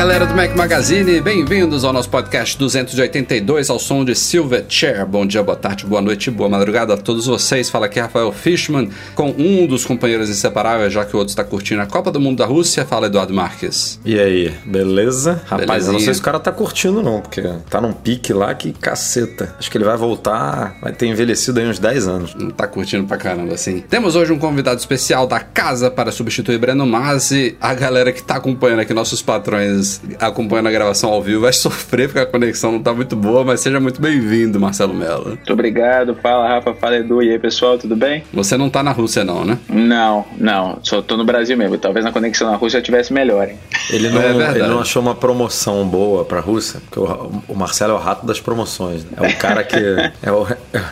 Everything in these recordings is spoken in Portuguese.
Galera do Mac Magazine, bem-vindos ao nosso podcast 282 ao som de Silverchair. Bom dia, boa tarde, boa noite, boa madrugada a todos vocês. Fala aqui Rafael Fishman com um dos companheiros inseparáveis, já que o outro está curtindo a Copa do Mundo da Rússia. Fala Eduardo Marques. E aí, beleza? Rapaz, Belezinha. eu não sei se o cara tá curtindo não, porque tá num pique lá que caceta. Acho que ele vai voltar, vai ter envelhecido aí uns 10 anos. Não tá curtindo pra caramba assim. Temos hoje um convidado especial da casa para substituir Breno Masi. A galera que tá acompanhando aqui, nossos patrões acompanhando a gravação ao vivo, vai sofrer porque a conexão não tá muito boa, mas seja muito bem-vindo, Marcelo Mello. Muito obrigado. Fala, Rafa. Fala, Edu. E aí, pessoal, tudo bem? Você não tá na Rússia, não, né? Não, não. Só tô no Brasil mesmo. Talvez na conexão na Rússia tivesse melhor, hein? Ele não, É verdade. ele não achou uma promoção boa pra Rússia, porque o, o Marcelo é o rato das promoções. né? É o cara que é o,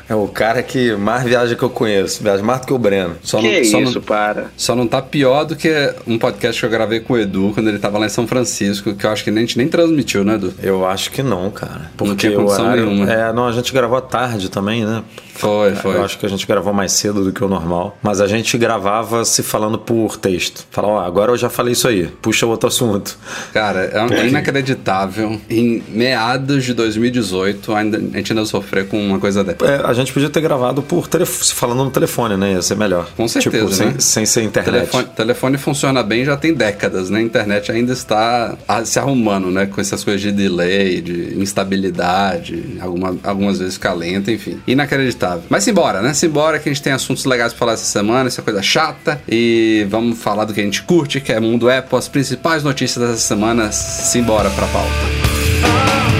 é o cara que mais viaja que eu conheço, viaja mais do que o Breno. Só que não, só isso, não, para. só não tá pior do que um podcast que eu gravei com o Edu quando ele tava lá em São Francisco, que eu acho que nem, a gente nem transmitiu, né, Edu? Eu acho que não, cara. Porque tinha o condição horário. nenhuma. É, não, a gente gravou à tarde também, né? Foi, foi. Eu acho que a gente gravou mais cedo do que o normal. Mas a gente gravava se falando por texto. Falar, ó, agora eu já falei isso aí. Puxa outro assunto. Cara, é, é inacreditável. Em meados de 2018, ainda, a gente ainda sofrer com uma coisa dessa. É, a gente podia ter gravado por telefone, se falando no telefone, né? Ia ser melhor. Com certeza, Tipo, sem, né? sem ser internet. Telefone, telefone funciona bem já tem décadas, né? A internet ainda está se arrumando, né? Com essas coisas de delay, de instabilidade, alguma, algumas vezes fica lenta, enfim. Inacreditável. Mas simbora, né? Simbora que a gente tem assuntos legais pra falar essa semana, essa coisa chata. E vamos falar do que a gente curte, que é Mundo Apple, as principais notícias dessa semana. Simbora pra pauta.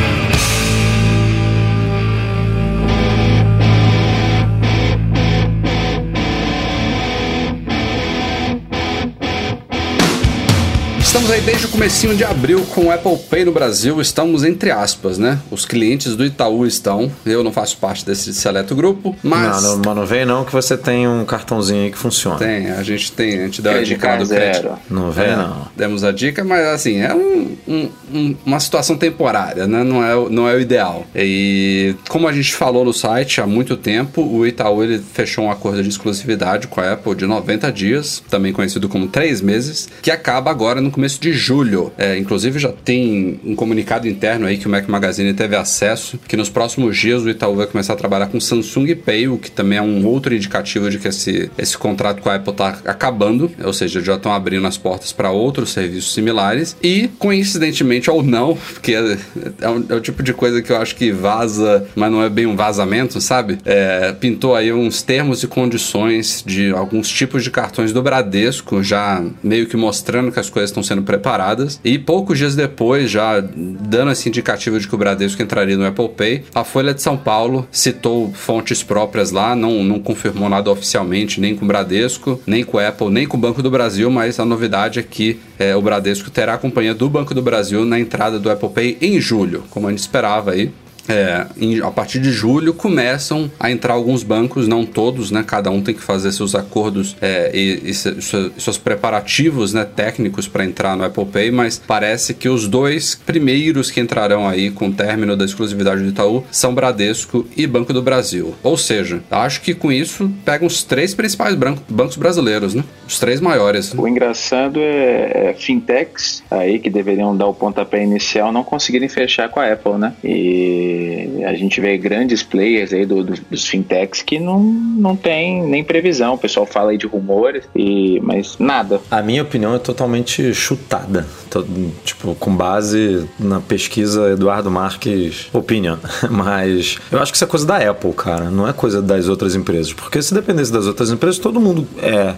Estamos aí desde o comecinho de abril com o Apple Pay no Brasil. Estamos entre aspas, né? Os clientes do Itaú estão. Eu não faço parte desse seleto grupo, mas Não, não, mas não vem não que você tem um cartãozinho aí que funciona. tem. A gente tem, a gente deu a dica do zero. crédito. Não vem É, não. Demos a dica, mas assim, é um- um- um- uma situação temporária, né? Não é, o- não é o ideal. E como a gente falou no site há muito tempo, o Itaú ele fechou um acordo de exclusividade com a Apple de 90 dias, também conhecido como 3 meses, que acaba agora no começo de julho. É, inclusive já tem um comunicado interno aí que o Mac Magazine teve acesso, que nos próximos dias o Itaú vai começar a trabalhar com Samsung Pay, o que também é um outro indicativo de que esse, esse contrato com a Apple está acabando, ou seja, já estão abrindo as portas para outros serviços similares. E, coincidentemente ou não, porque é, é um- é o tipo de coisa que eu acho que vaza, mas não é bem um vazamento, sabe? É, pintou aí uns termos e condições de alguns tipos de cartões do Bradesco, já meio que mostrando que as coisas estão sendo preparadas. E poucos dias depois, já dando esse indicativo de que o Bradesco entraria no Apple Pay, a Folha de São Paulo citou fontes próprias lá, não, não confirmou nada oficialmente, nem com o Bradesco, nem com o Apple, nem com o Banco do Brasil, mas a novidade é que é, o Bradesco terá a companhia do Banco do Brasil na entrada do Apple Pay em julho, como a gente esperava aí. É, em- a partir de julho começam a entrar alguns bancos, não todos, né? Cada um tem que fazer seus acordos é, e, e se- se- seus preparativos né, técnicos para entrar no Apple Pay, mas parece que os dois primeiros que entrarão aí com o término da exclusividade do Itaú são Bradesco e Banco do Brasil. Ou seja, acho que com isso pegam os três principais branco- bancos brasileiros, né? Os três maiores. né? O engraçado é, é fintechs aí que deveriam dar o pontapé inicial não conseguirem fechar com a Apple, né? E a gente vê grandes players aí do, do- dos fintechs que não, não tem nem previsão. O pessoal fala aí de rumores, e, mas nada. A minha opinião é totalmente chutada. Tô, tipo, com base na pesquisa Eduardo Marques Opinion. Mas eu acho que isso é coisa da Apple, cara. Não é coisa das outras empresas. Porque se dependesse das outras empresas, todo mundo é,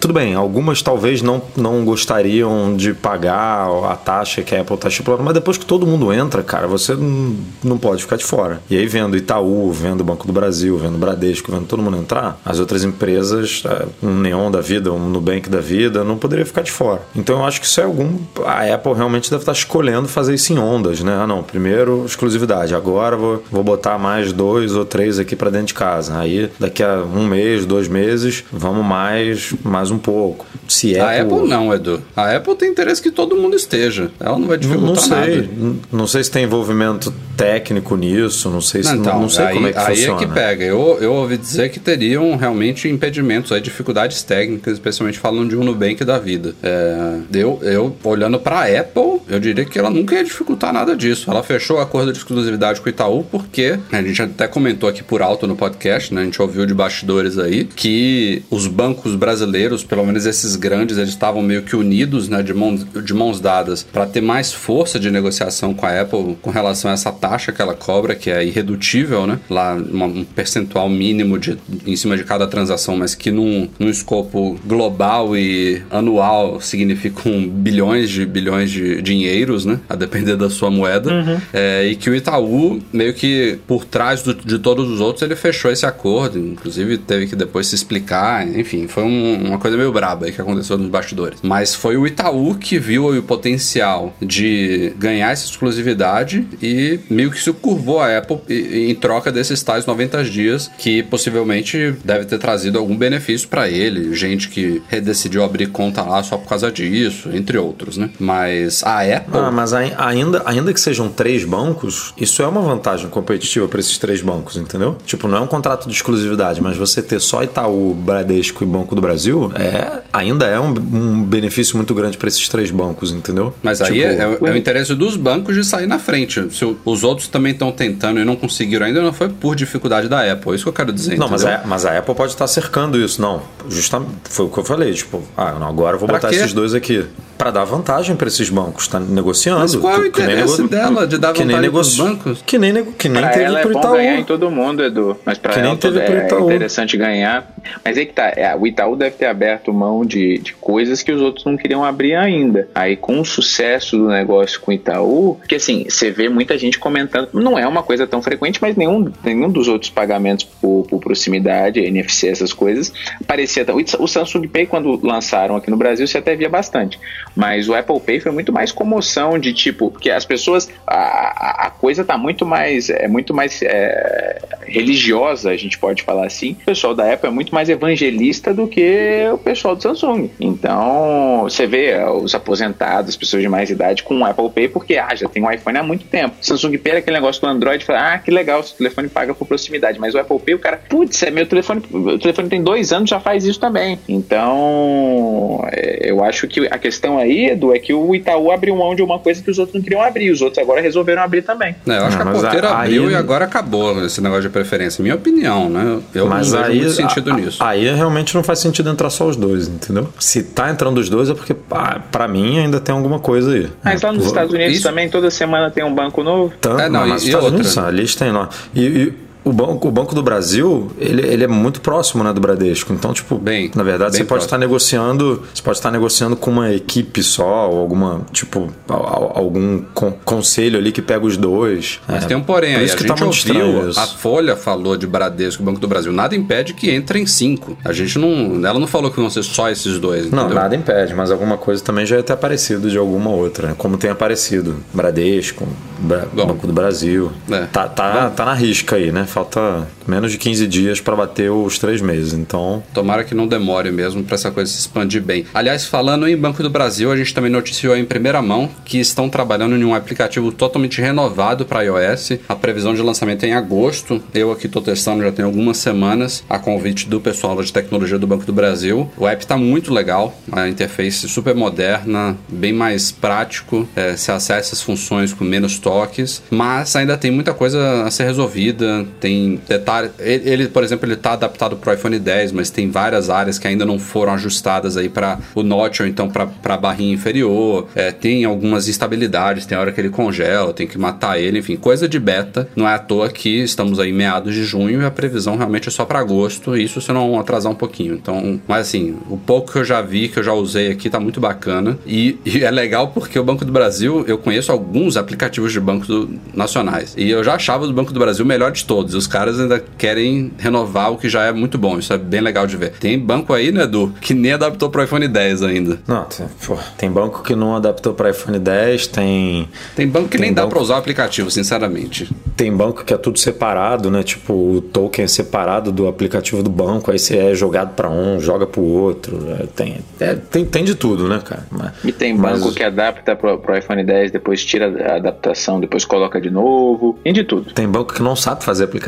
tudo bem, algumas talvez não, não gostariam de pagar a taxa que a Apple está estipulando, mas depois que todo mundo entra, cara, você não, não pode ficar de fora. E aí, vendo Itaú, vendo Banco do Brasil, vendo Bradesco, vendo todo mundo entrar, as outras empresas, é, um Neon da vida, um Nubank da vida, não poderia ficar de fora. Então eu acho que isso é algum. A Apple realmente deve estar escolhendo fazer isso em ondas, né? Ah, não, primeiro exclusividade, agora vou, vou botar mais dois ou três aqui para dentro de casa. Aí daqui a um mês, dois meses, vamos mais mais um pouco. Se a Apple... Apple não, Edu. A Apple tem interesse que todo mundo esteja. Ela não vai dificultar não, não sei. nada. Não sei se tem envolvimento técnico nisso, não sei se não, então, não sei aí, como é que aí funciona. Aí é que pega. Eu, eu ouvi dizer que teriam realmente impedimentos, aí, dificuldades técnicas, especialmente falando de um Nubank da vida. É, eu, eu, olhando para a Apple, eu diria que ela nunca ia dificultar nada disso. Ela fechou o acordo de exclusividade com o Itaú porque a gente até comentou aqui por alto no podcast, né? A gente ouviu de bastidores aí que os bancos brasileiros, pelo menos esses grandes, eles estavam meio que unidos, né, de mãos, de mãos dadas, para ter mais força de negociação com a Apple com relação a essa taxa que ela cobra, que é irredutível, né? Lá um percentual mínimo de, em cima de cada transação, mas que num, num escopo global e anual significam bilhões de bilhões de dinheiros, né? A depender da sua moeda. Uhum. É, e que o Itaú, meio que por trás do, de todos os outros, ele fechou esse acordo. Inclusive, teve que depois se explicar. Enfim, foi um, uma coisa meio braba aí que aconteceu nos bastidores. Mas foi o Itaú que viu o potencial de ganhar essa exclusividade e meio que se curvou a Apple em troca desses tais 90 dias que possivelmente deve ter trazido algum benefício para ele, gente que decidiu abrir conta lá só por causa disso, entre outros, né? Mas a Apple. Ah, mas ainda, ainda que sejam três bancos, isso é uma vantagem competitiva para esses três bancos, entendeu? Tipo, não é um contrato de exclusividade, mas você ter só Itaú, Bradesco e Banco do Brasil é ainda é um, um benefício muito grande para esses três bancos, entendeu? Mas tipo, aí é, é, é, o interesse dos bancos de sair na frente. Se os outros também estão tentando e não conseguiram ainda, não foi por dificuldade da Apple. É isso que eu quero dizer. Não, mas a, mas a, Apple pode estar cercando isso. Não, justamente foi o que eu falei. Tipo, ah, não, agora eu vou pra botar quê? esses dois aqui para dar vantagem para esses bancos. Está negociando. Mas qual é o interesse nego... dela de dar vantagem para os bancos? Que nem, nego... que nem pra teve ela é pro bom Itaú. ganhar em todo mundo, Edu. Mas para ela é interessante ganhar. Mas aí que tá. É, o Itaú deve ter aberto mão de, de coisas que os outros não queriam abrir ainda. Aí com o sucesso do negócio com o Itaú, que assim, você vê muita gente comentando, não é uma coisa tão frequente, mas nenhum, nenhum dos outros pagamentos por, por proximidade, NFC, essas coisas, parecia. O Samsung Pay, quando lançaram aqui no Brasil, você até via bastante. Mas o Apple Pay foi muito mais comoção de tipo, porque as pessoas. A, a coisa tá muito mais. É muito mais é, religiosa, a gente pode falar assim. O pessoal da Apple é muito mais evangelista do que o pessoal do Samsung. Então, você vê os aposentados, as pessoas de mais idade com o Apple Pay, porque ah, já tem um iPhone há muito tempo. Samsung Pay é aquele negócio do Android, fala, ah, que legal, seu telefone paga por proximidade. Mas o Apple Pay, o cara, putz, é meu telefone, o telefone tem dois anos, já faz isso também. Então, é, eu acho que a questão aí, Edu, é que o Itaú abriu mão de uma coisa que os outros não queriam abrir, os outros agora resolveram abrir também. É, eu acho não, que a porteira a, abriu aí... e agora acabou esse negócio de preferência. Minha opinião, né? Eu mas não aí, vejo muito sentido a, nisso. Aí realmente não faz sentido entrar só os dois, entendeu? Se tá entrando os dois é porque, para mim, ainda tem alguma coisa aí. Mas lá nos Estados Unidos Isso... também, toda semana tem um banco novo? Tanto, é, não, mas e, Estados outra? Unidos, a lista tem lá. e, e o banco, o banco do Brasil, ele, ele é muito próximo né, do Bradesco. Então, tipo, bem, na verdade, bem você pode estar negociando, você pode estar negociando com uma equipe só, ou alguma, tipo, algum conselho ali que pega os dois. Mas é, tem um porém aí, a gente tá ouviu, a Folha falou de Bradesco e Banco do Brasil, nada impede que entrem cinco. A gente não, ela não falou que vão ser só esses dois, entendeu? Não, nada impede, mas alguma coisa também já ia ter aparecido de alguma outra, né? como tem aparecido Bradesco, Bra Bom, Banco do Brasil. É. Tá, tá, tá na risca aí, né? Falta menos de 15 dias para bater os três meses. Então. Tomara que não demore mesmo para essa coisa se expandir bem. Aliás, falando em Banco do Brasil, a gente também noticiou em primeira mão que estão trabalhando em um aplicativo totalmente renovado para iOS. A previsão de lançamento é em agosto. Eu aqui estou testando já tem algumas semanas a convite do pessoal de tecnologia do Banco do Brasil. O app está muito legal, a interface super moderna, bem mais prático. É, se acessa as funções com menos toques, mas ainda tem muita coisa a ser resolvida tem detalhes. Ele, por exemplo, ele tá adaptado pro iPhone 10, mas tem várias áreas que ainda não foram ajustadas aí para o notch ou então para a barrinha inferior. É, tem algumas instabilidades, tem hora que ele congela, tem que matar ele, enfim, coisa de beta. Não é à toa que estamos aí meados de junho e a previsão realmente é só para agosto, isso se não atrasar um pouquinho. Então, mas assim, o pouco que eu já vi, que eu já usei aqui, tá muito bacana. E, e é legal porque o Banco do Brasil, eu conheço alguns aplicativos de bancos nacionais. E eu já achava o Banco do Brasil o melhor de todos. Os caras ainda querem renovar o que já é muito bom. Isso é bem legal de ver. Tem banco aí, né, Edu, que nem adaptou para iPhone 10 ainda. Não, tem, pô, tem banco que não adaptou para iPhone 10, tem. Tem banco que tem nem banco... dá para usar o aplicativo, sinceramente. Tem banco que é tudo separado, né? Tipo, o token é separado do aplicativo do banco, aí você é jogado para um, joga para o outro. É, tem, é, tem, tem de tudo, né, cara? Mas, e tem banco mas... que adapta para o iPhone 10, depois tira a adaptação, depois coloca de novo. Tem de tudo. Tem banco que não sabe fazer aplicativo.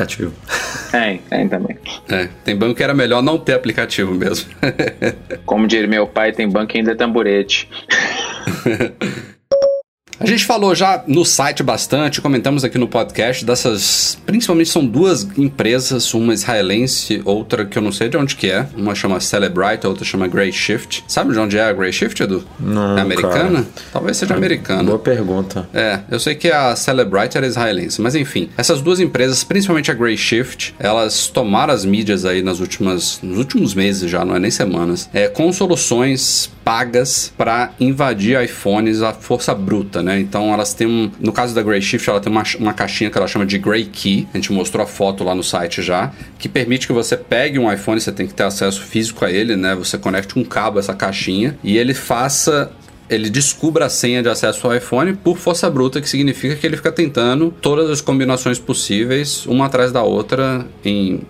Tem, tem também. É, tem banco que era melhor não ter aplicativo mesmo. Como diria meu pai, tem banco que ainda é tamborete. A gente falou já no site bastante, comentamos aqui no podcast dessas. Principalmente são duas empresas, uma israelense, outra que eu não sei de onde que é. Uma chama Celebrite, a outra chama Grey Shift. Sabe de onde é a Grey Shift, Edu? Não. É americana? Cara. Talvez seja é, americana. Boa pergunta. É, eu sei que a Celebrite era israelense, mas enfim. Essas duas empresas, principalmente a Grey Shift, elas tomaram as mídias aí nas últimas, nos últimos meses já, não é nem semanas, é, com soluções pagas para invadir iPhones à força bruta, né? Então elas têm um, no caso da Grey Shift, ela tem uma, uma caixinha que ela chama de Grey Key. A gente mostrou a foto lá no site já, que permite que você pegue um iPhone, você tem que ter acesso físico a ele, né? Você conecte um cabo a essa caixinha e ele faça ele descubra a senha de acesso ao iPhone por força bruta, que significa que ele fica tentando todas as combinações possíveis, uma atrás da outra, em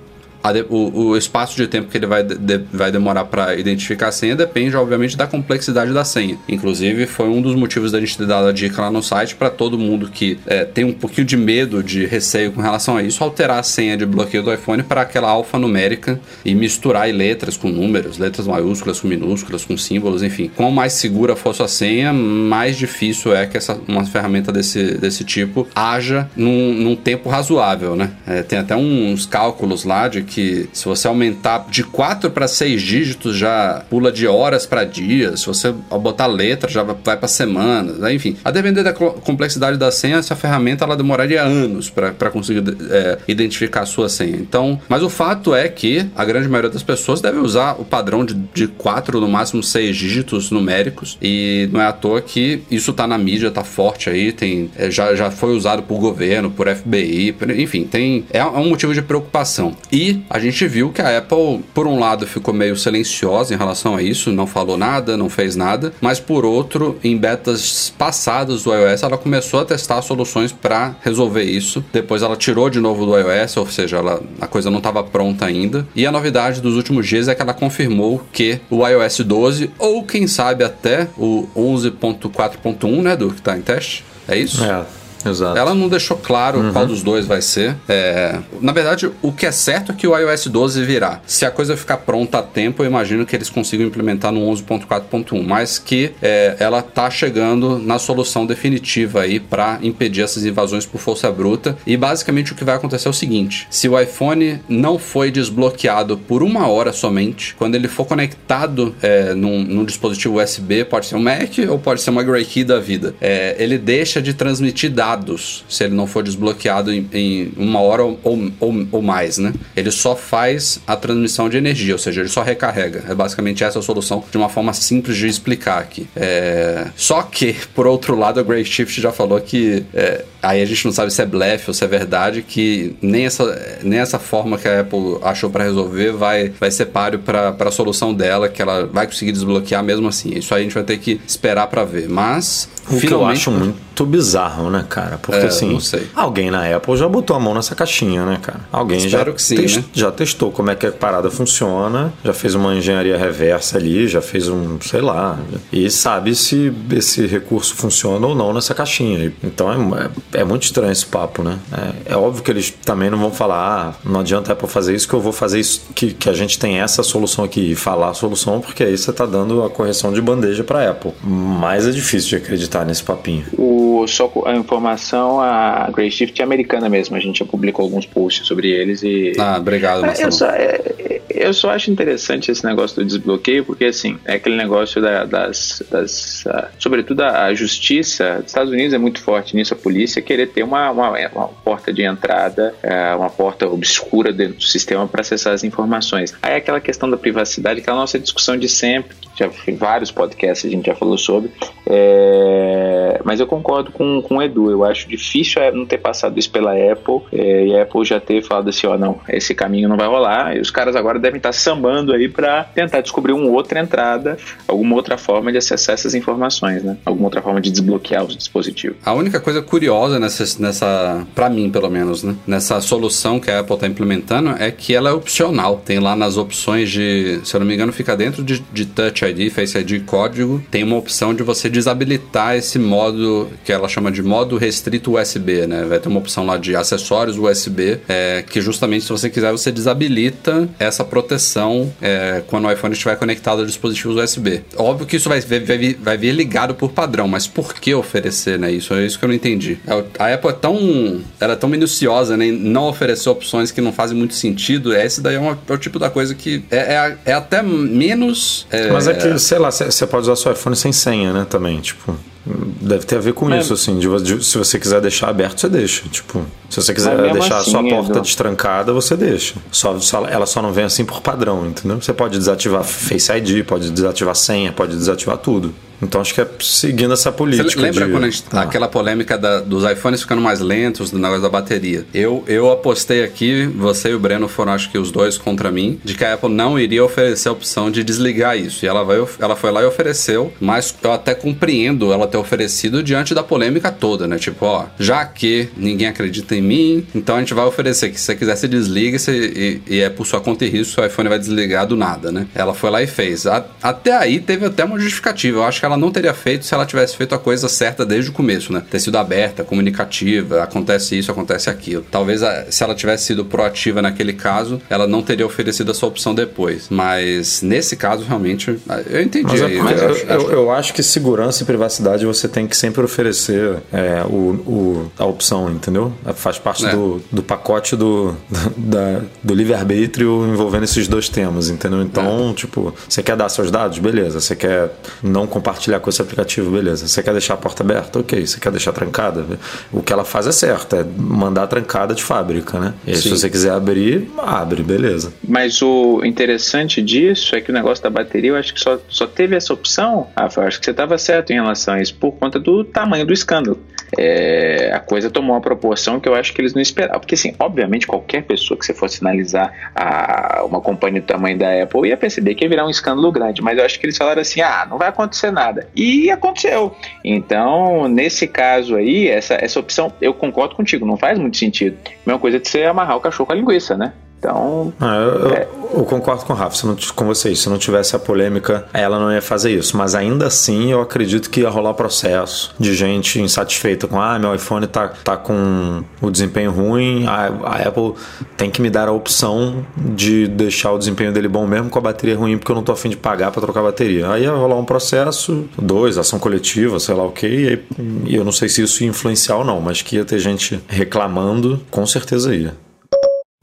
de, o, o, espaço de tempo que ele vai, de, vai demorar para identificar a senha depende, obviamente, da complexidade da senha. Inclusive, foi um dos motivos da gente ter dado a dica lá no site para todo mundo que é, tem um pouquinho de medo, de receio com relação a isso, alterar a senha de bloqueio do iPhone para aquela alfanumérica e misturar letras com números, letras maiúsculas com minúsculas, com símbolos, enfim. Quanto mais segura for a senha, mais difícil é que essa, uma ferramenta desse, desse tipo haja num, num tempo razoável, né? É, tem até uns cálculos lá de que se você aumentar de 4 para 6 dígitos, já pula de horas para dias. Se você botar letra, já vai para semanas. Né? Enfim, a depender da complexidade da senha, essa ferramenta ela demoraria anos para conseguir é, identificar a sua senha. Então, mas o fato é que a grande maioria das pessoas deve usar o padrão de, de 4, no máximo 6 dígitos numéricos. E não é à toa que isso tá na mídia, tá forte aí. Tem, é, já, já foi usado por governo, por FBI, por, enfim, tem, é, é um motivo de preocupação. E a gente viu que a Apple, por um lado, ficou meio silenciosa em relação a isso, não falou nada, não fez nada, mas por outro, em betas passadas do iOS, ela começou a testar soluções para resolver isso. Depois ela tirou de novo do iOS, ou seja, ela, a coisa não estava pronta ainda. E a novidade dos últimos dias é que ela confirmou que o iOS 12, ou quem sabe até o 11.4.1, né, do que está em teste, é isso? É. Exato. Ela não deixou claro uhum. qual dos dois vai ser. É... Na verdade, o que é certo é que o iOS 12 virá. Se a coisa ficar pronta a tempo, eu imagino que eles consigam implementar no 11.4.1, mas que é, ela tá chegando na solução definitiva aí para impedir essas invasões por força bruta. E basicamente o que vai acontecer é o seguinte: se o iPhone não foi desbloqueado por uma hora somente, quando ele for conectado é, num, num, dispositivo USB, pode ser um Mac ou pode ser uma Grey Key da vida, é, ele deixa de transmitir dados dados se ele não for desbloqueado em, em uma hora ou, ou, ou, mais, né? Ele só faz a transmissão de energia, ou seja, ele só recarrega. É basicamente essa a solução de uma forma simples de explicar aqui. É... Só que, por outro lado, a Grey Shift já falou que é, aí a gente não sabe se é blefe ou se é verdade, que nem essa, nem essa forma que a Apple achou para resolver vai, vai ser páreo para a solução dela, que ela vai conseguir desbloquear mesmo assim. Isso aí a gente vai ter que esperar para ver. Mas o Finalmente, que eu acho muito bizarro, né, cara? Porque é, assim, alguém na Apple já botou a mão nessa caixinha, né, cara? Alguém já, sim, test, né? já testou como é que a parada funciona, já fez uma engenharia reversa ali, já fez um, sei lá, e sabe se esse recurso funciona ou não nessa caixinha. Então é, é, é muito estranho esse papo, né? É, é, óbvio que eles também não vão falar, ah, não adianta a Apple fazer isso que eu vou fazer isso, que, que a gente tem essa solução aqui e falar a solução, porque aí você tá dando a correção de bandeja para Apple. Mas é difícil de acreditar acreditar nesse papinho. O, só a informação, a Grey Shift é americana mesmo. A gente já publicou alguns posts sobre eles e. Ah, obrigado, Marcelo. Eu só, é, eu só acho interessante esse negócio do desbloqueio, porque assim, é aquele negócio da, das. das uh, sobretudo a, justiça dos Estados Unidos é muito forte nisso, a polícia querer ter uma, uma, uma porta de entrada, uh, uma porta obscura dentro do sistema para acessar as informações. Aí aquela questão da privacidade, aquela nossa discussão de sempre, já vários podcasts a gente já falou sobre, é, mas eu concordo com, com o Edu, eu acho difícil é não ter passado isso pela Apple é, e a Apple já ter falado assim, ó, não, esse caminho não vai rolar, e os caras agora devem estar sambando aí para tentar descobrir uma outra entrada, alguma outra forma de acessar essas informações, né? Alguma outra forma de desbloquear os dispositivos. A única coisa curiosa nessa, nessa para mim pelo menos, né? Nessa solução que a Apple está implementando é que ela é opcional. Tem lá nas opções de, se eu não me engano, fica dentro de, de Touch ID, Face ID código, tem uma opção de você desabilitar esse modo que ela chama de modo restrito USB, né? Vai ter uma opção lá de acessórios USB, é, que justamente se você quiser você desabilita essa proteção é, quando o iPhone estiver conectado a dispositivos USB. Óbvio que isso vai, vai, vai vir ligado por padrão, mas por que oferecer, né? Isso é isso que eu não entendi. É a Apple é tão, ela é tão minuciosa, né? Não oferecer opções que não fazem muito sentido. Esse daí é, uma, é o tipo da coisa que é, é, é até menos. É, mas é que, sei lá, você pode usar seu iPhone sem senha, né? Também, tipo. Deve ter a ver com Mas, isso, assim. De, de, se você quiser deixar aberto, você deixa. Tipo, se você quiser deixar assim, a sua porta Edu. destrancada, você deixa. Só, só, ela só não vem assim por padrão, entendeu? Você pode desativar Face ID, pode desativar senha, pode desativar tudo. Então acho que é seguindo essa política. Você lembra de... quando gente, ah. aquela polêmica da, dos iPhones ficando mais lentos, do negócio da bateria? Eu, eu apostei aqui, você e o Breno foram acho que os dois contra mim, de que a Apple não iria oferecer a opção de desligar isso. E ela, vai, ela foi lá e ofereceu, mas eu até compreendo ela ter oferecido diante da polêmica toda, né? Tipo, ó, já que ninguém acredita em mim, então a gente vai oferecer que se você quiser se desliga e, e, é por sua conta e risco, o iPhone vai desligar do nada, né? Ela foi lá e fez. A, até aí teve até uma justificativa. Eu acho que ela não teria feito se ela tivesse feito a coisa certa desde o começo, né? Ter sido aberta, comunicativa, acontece isso, acontece aquilo. Talvez a, se ela tivesse sido proativa naquele caso, ela não teria oferecido essa opção depois. Mas nesse caso, realmente, eu entendi. Mas, é mas eu, eu, eu, eu, acho que segurança e privacidade você tem que sempre oferecer é, o, o, a opção, entendeu? Faz parte é. do, do pacote do, da, do livre-arbítrio envolvendo esses dois temas, entendeu? Então, é. tipo, você quer dar seus dados? Beleza. Você quer não compartilhar compartilhar com esse aplicativo, beleza. Você quer deixar a porta aberta? Ok. Você quer deixar trancada? O que ela faz é certo, é mandar trancada de fábrica, né? E aí, se você quiser abrir, abre, beleza. Mas o interessante disso é que o negócio da bateria, eu acho que só, só teve essa opção, Rafa, eu acho que você estava certo em relação a isso, por conta do tamanho do escândalo. É, a coisa tomou uma proporção que eu acho que eles não esperavam. Porque, assim, obviamente, qualquer pessoa que você fosse analisar a, uma companhia do tamanho da Apple ia perceber que ia virar um escândalo grande. Mas eu acho que eles falaram assim: ah, não vai acontecer nada. E aconteceu. Então, nesse caso aí, essa, essa opção, eu concordo contigo, não faz muito sentido. Mesma coisa de você amarrar o cachorro com a linguiça, né? Então. Ah, eu, é... eu, concordo com o Rafa, se não, com vocês. Se não tivesse a polêmica, ela não ia fazer isso. Mas ainda assim, eu acredito que ia rolar processo de gente insatisfeita com: ah, meu iPhone tá, tá com o desempenho ruim, a, a Apple tem que me dar a opção de deixar o desempenho dele bom mesmo com a bateria ruim, porque eu não tô afim de pagar para trocar a bateria. Aí ia rolar um processo, dois, ação coletiva, sei lá o que, e, e eu não sei se isso ia influenciar ou não, mas que ia ter gente reclamando, com certeza ia.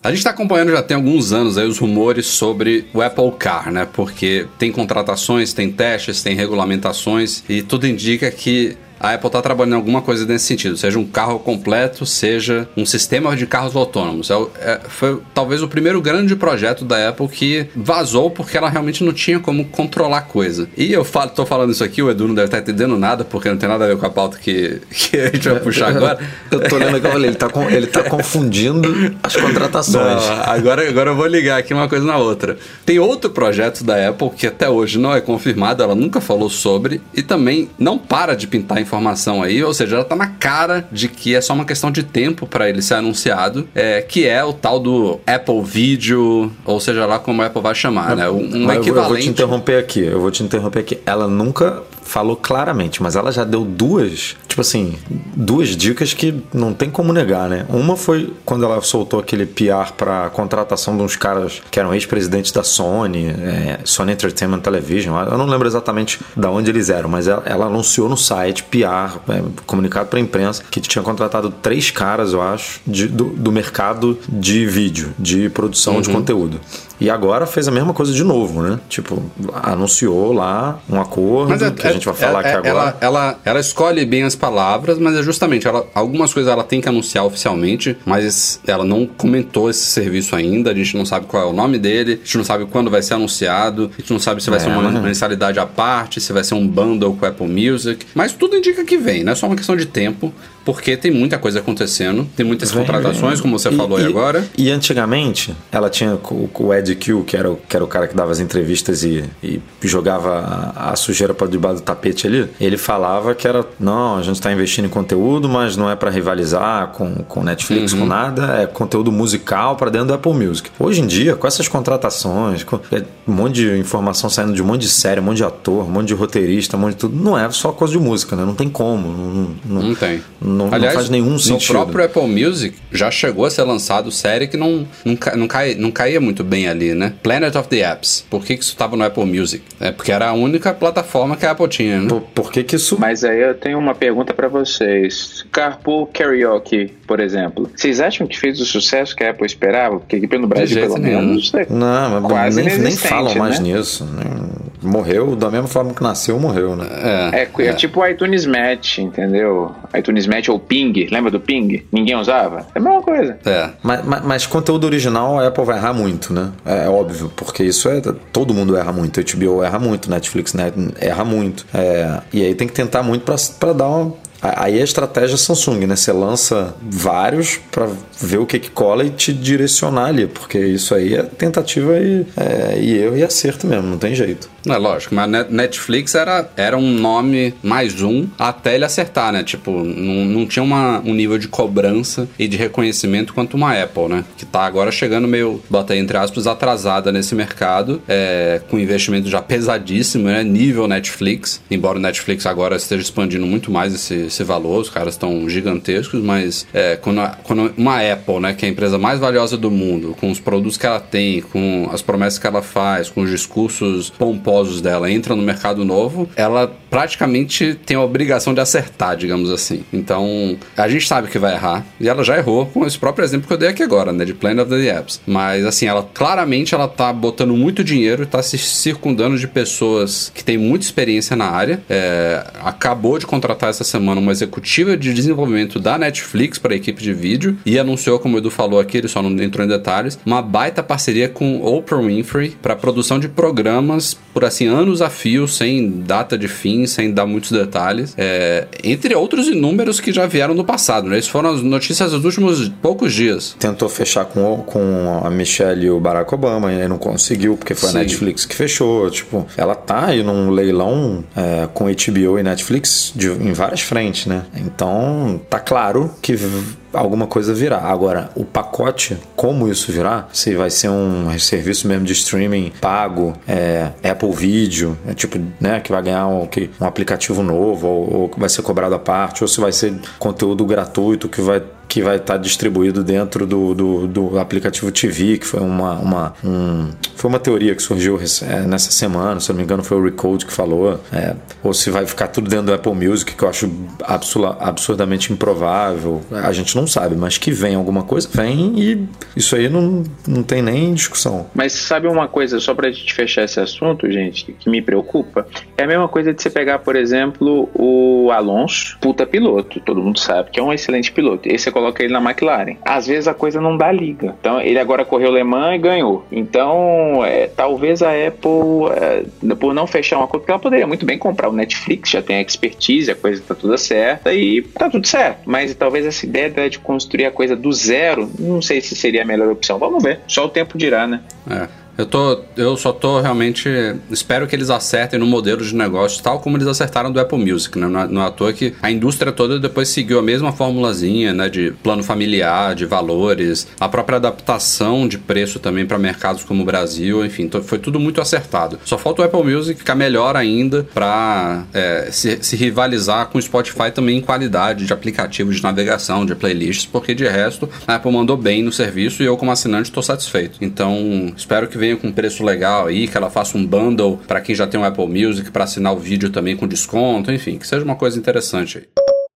A gente está acompanhando já tem alguns anos aí os rumores sobre o Apple Car, né? Porque tem contratações, tem testes, tem regulamentações e tudo indica que a Apple está trabalhando em alguma coisa nesse sentido, seja um carro completo, seja um sistema de carros autônomos. É, é, foi talvez o primeiro grande projeto da Apple que vazou porque ela realmente não tinha como controlar a coisa. E eu falo, tô falando isso aqui, o Edu não deve estar entendendo nada, porque não tem nada a ver com a pauta que, que a gente vai puxar agora. Eu tô lendo falei, ele tá, com, ele tá confundindo as contratações. Não, agora, agora eu vou ligar aqui uma coisa na outra. Tem outro projeto da Apple que até hoje não é confirmado, ela nunca falou sobre, e também não para de pintar informação aí, ou seja, ela tá na cara de que é só uma questão de tempo para ele ser anunciado, é, que é o tal do Apple Video, ou seja lá como a Apple vai chamar, né? Um, um equivalente. Eu vou te interromper aqui, eu vou te interromper aqui. Ela nunca falou claramente, mas ela já deu duas. Tipo assim, duas dicas que não tem como negar, né? Uma foi quando ela soltou aquele PR pra contratação de uns caras que eram ex-presidentes da Sony, é, Sony Entertainment Television. Eu não lembro exatamente da onde eles eram, mas ela, ela anunciou no site, PR, é, comunicado pra imprensa, que tinha contratado três caras, eu acho, de, do, do mercado de vídeo, de produção uhum. de conteúdo. E agora fez a mesma coisa de novo, né? Tipo, anunciou lá um acordo é, que a gente vai falar é, aqui agora. Ela, ela, ela, escolhe bem as palavras, mas é justamente, ela, algumas coisas ela tem que anunciar oficialmente, mas ela não comentou esse serviço ainda, a gente não sabe qual é o nome dele, a gente não sabe quando vai ser anunciado, a gente não sabe se vai é, ser uma mas... mensalidade à parte, se vai ser um bundle com Apple Music, mas tudo indica que vem, não é só uma questão de tempo porque tem muita coisa acontecendo, tem muitas vem, contratações, vem. como você e, falou e, aí agora. E antigamente, ela tinha com, o Ed Q, que era, o, que era o cara que dava as entrevistas e, e jogava a, a sujeira para debaixo do tapete ali. Ele falava que era, não, gente está investindo em conteúdo, mas não é para rivalizar com, com Netflix, uhum. com nada, é conteúdo musical para dentro do Apple Music. Hoje em dia, com essas contratações, com é, um monte de informação saindo de um monte de série, um monte de ator, um monte de roteirista, um monte de tudo, não é só coisa de música, né? Não tem como. Não, não, não tem. Não, Aliás, não faz nenhum sentido. No próprio Apple Music já chegou a ser lançado série que não, não, não, cai, não caía muito bem ali, né? Planet of the Apps. Por que, que isso estava no Apple Music? É porque era a única plataforma que a Apple tinha, né? Por, por que, que isso. Mas aí eu tenho uma pergunta para vocês. Carpool Karaoke, por exemplo. Vocês acham que fez o sucesso que a Apple esperava? Porque aqui no Brasil, pelo menos, é não, quase nem, nem falam mais né? nisso. Morreu da mesma forma que nasceu, morreu, né? É, é, é tipo o iTunes Match, entendeu? iTunes Match ou Ping, lembra do Ping? Ninguém usava? É a mesma coisa. É. Mas, mas, mas conteúdo original a Apple vai errar muito, né? É, é óbvio, porque isso é. Todo mundo erra muito. HBO erra muito, Netflix né, erra muito. É, e aí tem que tentar muito para dar uma Aí é a estratégia Samsung, né? Você lança vários para ver o que, que cola e te direcionar ali, porque isso aí é tentativa e, é, e erro e acerto mesmo, não tem jeito. É lógico, mas Netflix era, era um nome mais um até ele acertar, né? Tipo, não, não tinha uma, um nível de cobrança e de reconhecimento quanto uma Apple, né? Que tá agora chegando meio, bota aí entre aspas, atrasada nesse mercado, é, com investimento já pesadíssimo, né? Nível Netflix, embora o Netflix agora esteja expandindo muito mais esse, esse valor, os caras estão gigantescos, mas é, quando, a, quando uma Apple, né, que é a empresa mais valiosa do mundo, com os produtos que ela tem, com as promessas que ela faz, com os discursos pomposos, dela entra no mercado novo, ela praticamente tem a obrigação de acertar, digamos assim. Então, a gente sabe que vai errar, e ela já errou com esse próprio exemplo que eu dei aqui agora, né, de Planet of the Apps. Mas, assim, ela claramente ela tá botando muito dinheiro, tá se circundando de pessoas que têm muita experiência na área. É, acabou de contratar essa semana uma executiva de desenvolvimento da Netflix para a equipe de vídeo e anunciou, como o Edu falou aqui, ele só não entrou em detalhes, uma baita parceria com Oprah Winfrey para produção de programas por assim anos a fio, sem data de fim, sem dar muitos detalhes, é, entre outros inúmeros que já vieram no passado. Né? Essas foram as notícias dos últimos poucos dias. Tentou fechar com, com a Michelle e o Barack Obama e não conseguiu, porque foi Sim. a Netflix que fechou. Tipo, ela tá aí num leilão é, com HBO e Netflix de, em várias frentes, né? Então, tá claro que alguma coisa virá. Agora, o pacote, como isso virá, se vai ser um serviço mesmo de streaming pago, é, Apple Video, é tipo, né, que vai ganhar um, que, um aplicativo novo, ou, ou vai ser cobrado à parte, ou se vai ser conteúdo gratuito que vai que vai estar distribuído dentro do, do, do, aplicativo TV, que foi uma, uma, um, foi uma teoria que surgiu é, nessa semana, se eu não me engano foi o Recode que falou, é, ou se vai ficar tudo dentro do Apple Music, que eu acho absurdamente improvável, a gente não sabe, mas que vem alguma coisa, vem e isso aí não, não tem nem discussão. Mas sabe uma coisa, só pra gente fechar esse assunto, gente, que me preocupa? É a mesma coisa de você pegar, por exemplo, o Alonso, puta piloto, todo mundo sabe que é um excelente piloto. Esse é coloca ele na McLaren. Às vezes a coisa não dá liga. Então ele agora correu Le Mans e ganhou. Então é, talvez a Apple, é, por não fechar uma coisa, porque ela poderia muito bem comprar o Netflix, já tem a expertise, a coisa tá toda certa e tá tudo certo. Mas talvez essa ideia de construir a coisa do zero, não sei se seria a melhor opção. Vamos ver. Só o tempo dirá, né? É. Eu, tô, eu só tô realmente. Espero que eles acertem no modelo de negócio, tal como eles acertaram do Apple Music, né? Não, não é à toa que a indústria toda depois seguiu a mesma formulazinha, né? De plano familiar, de valores, a própria adaptação de preço também para mercados como o Brasil, enfim, foi tudo muito acertado. Só falta o Apple Music ficar melhor ainda para é, se, se rivalizar com o Spotify também em qualidade de aplicativo de navegação, de playlists, porque de resto a Apple mandou bem no serviço e eu, como assinante, estou satisfeito. Então, espero que venha com um preço legal aí, que ela faça um bundle para quem já tem um Apple Music para assinar o vídeo também com desconto, enfim, que seja uma coisa interessante aí.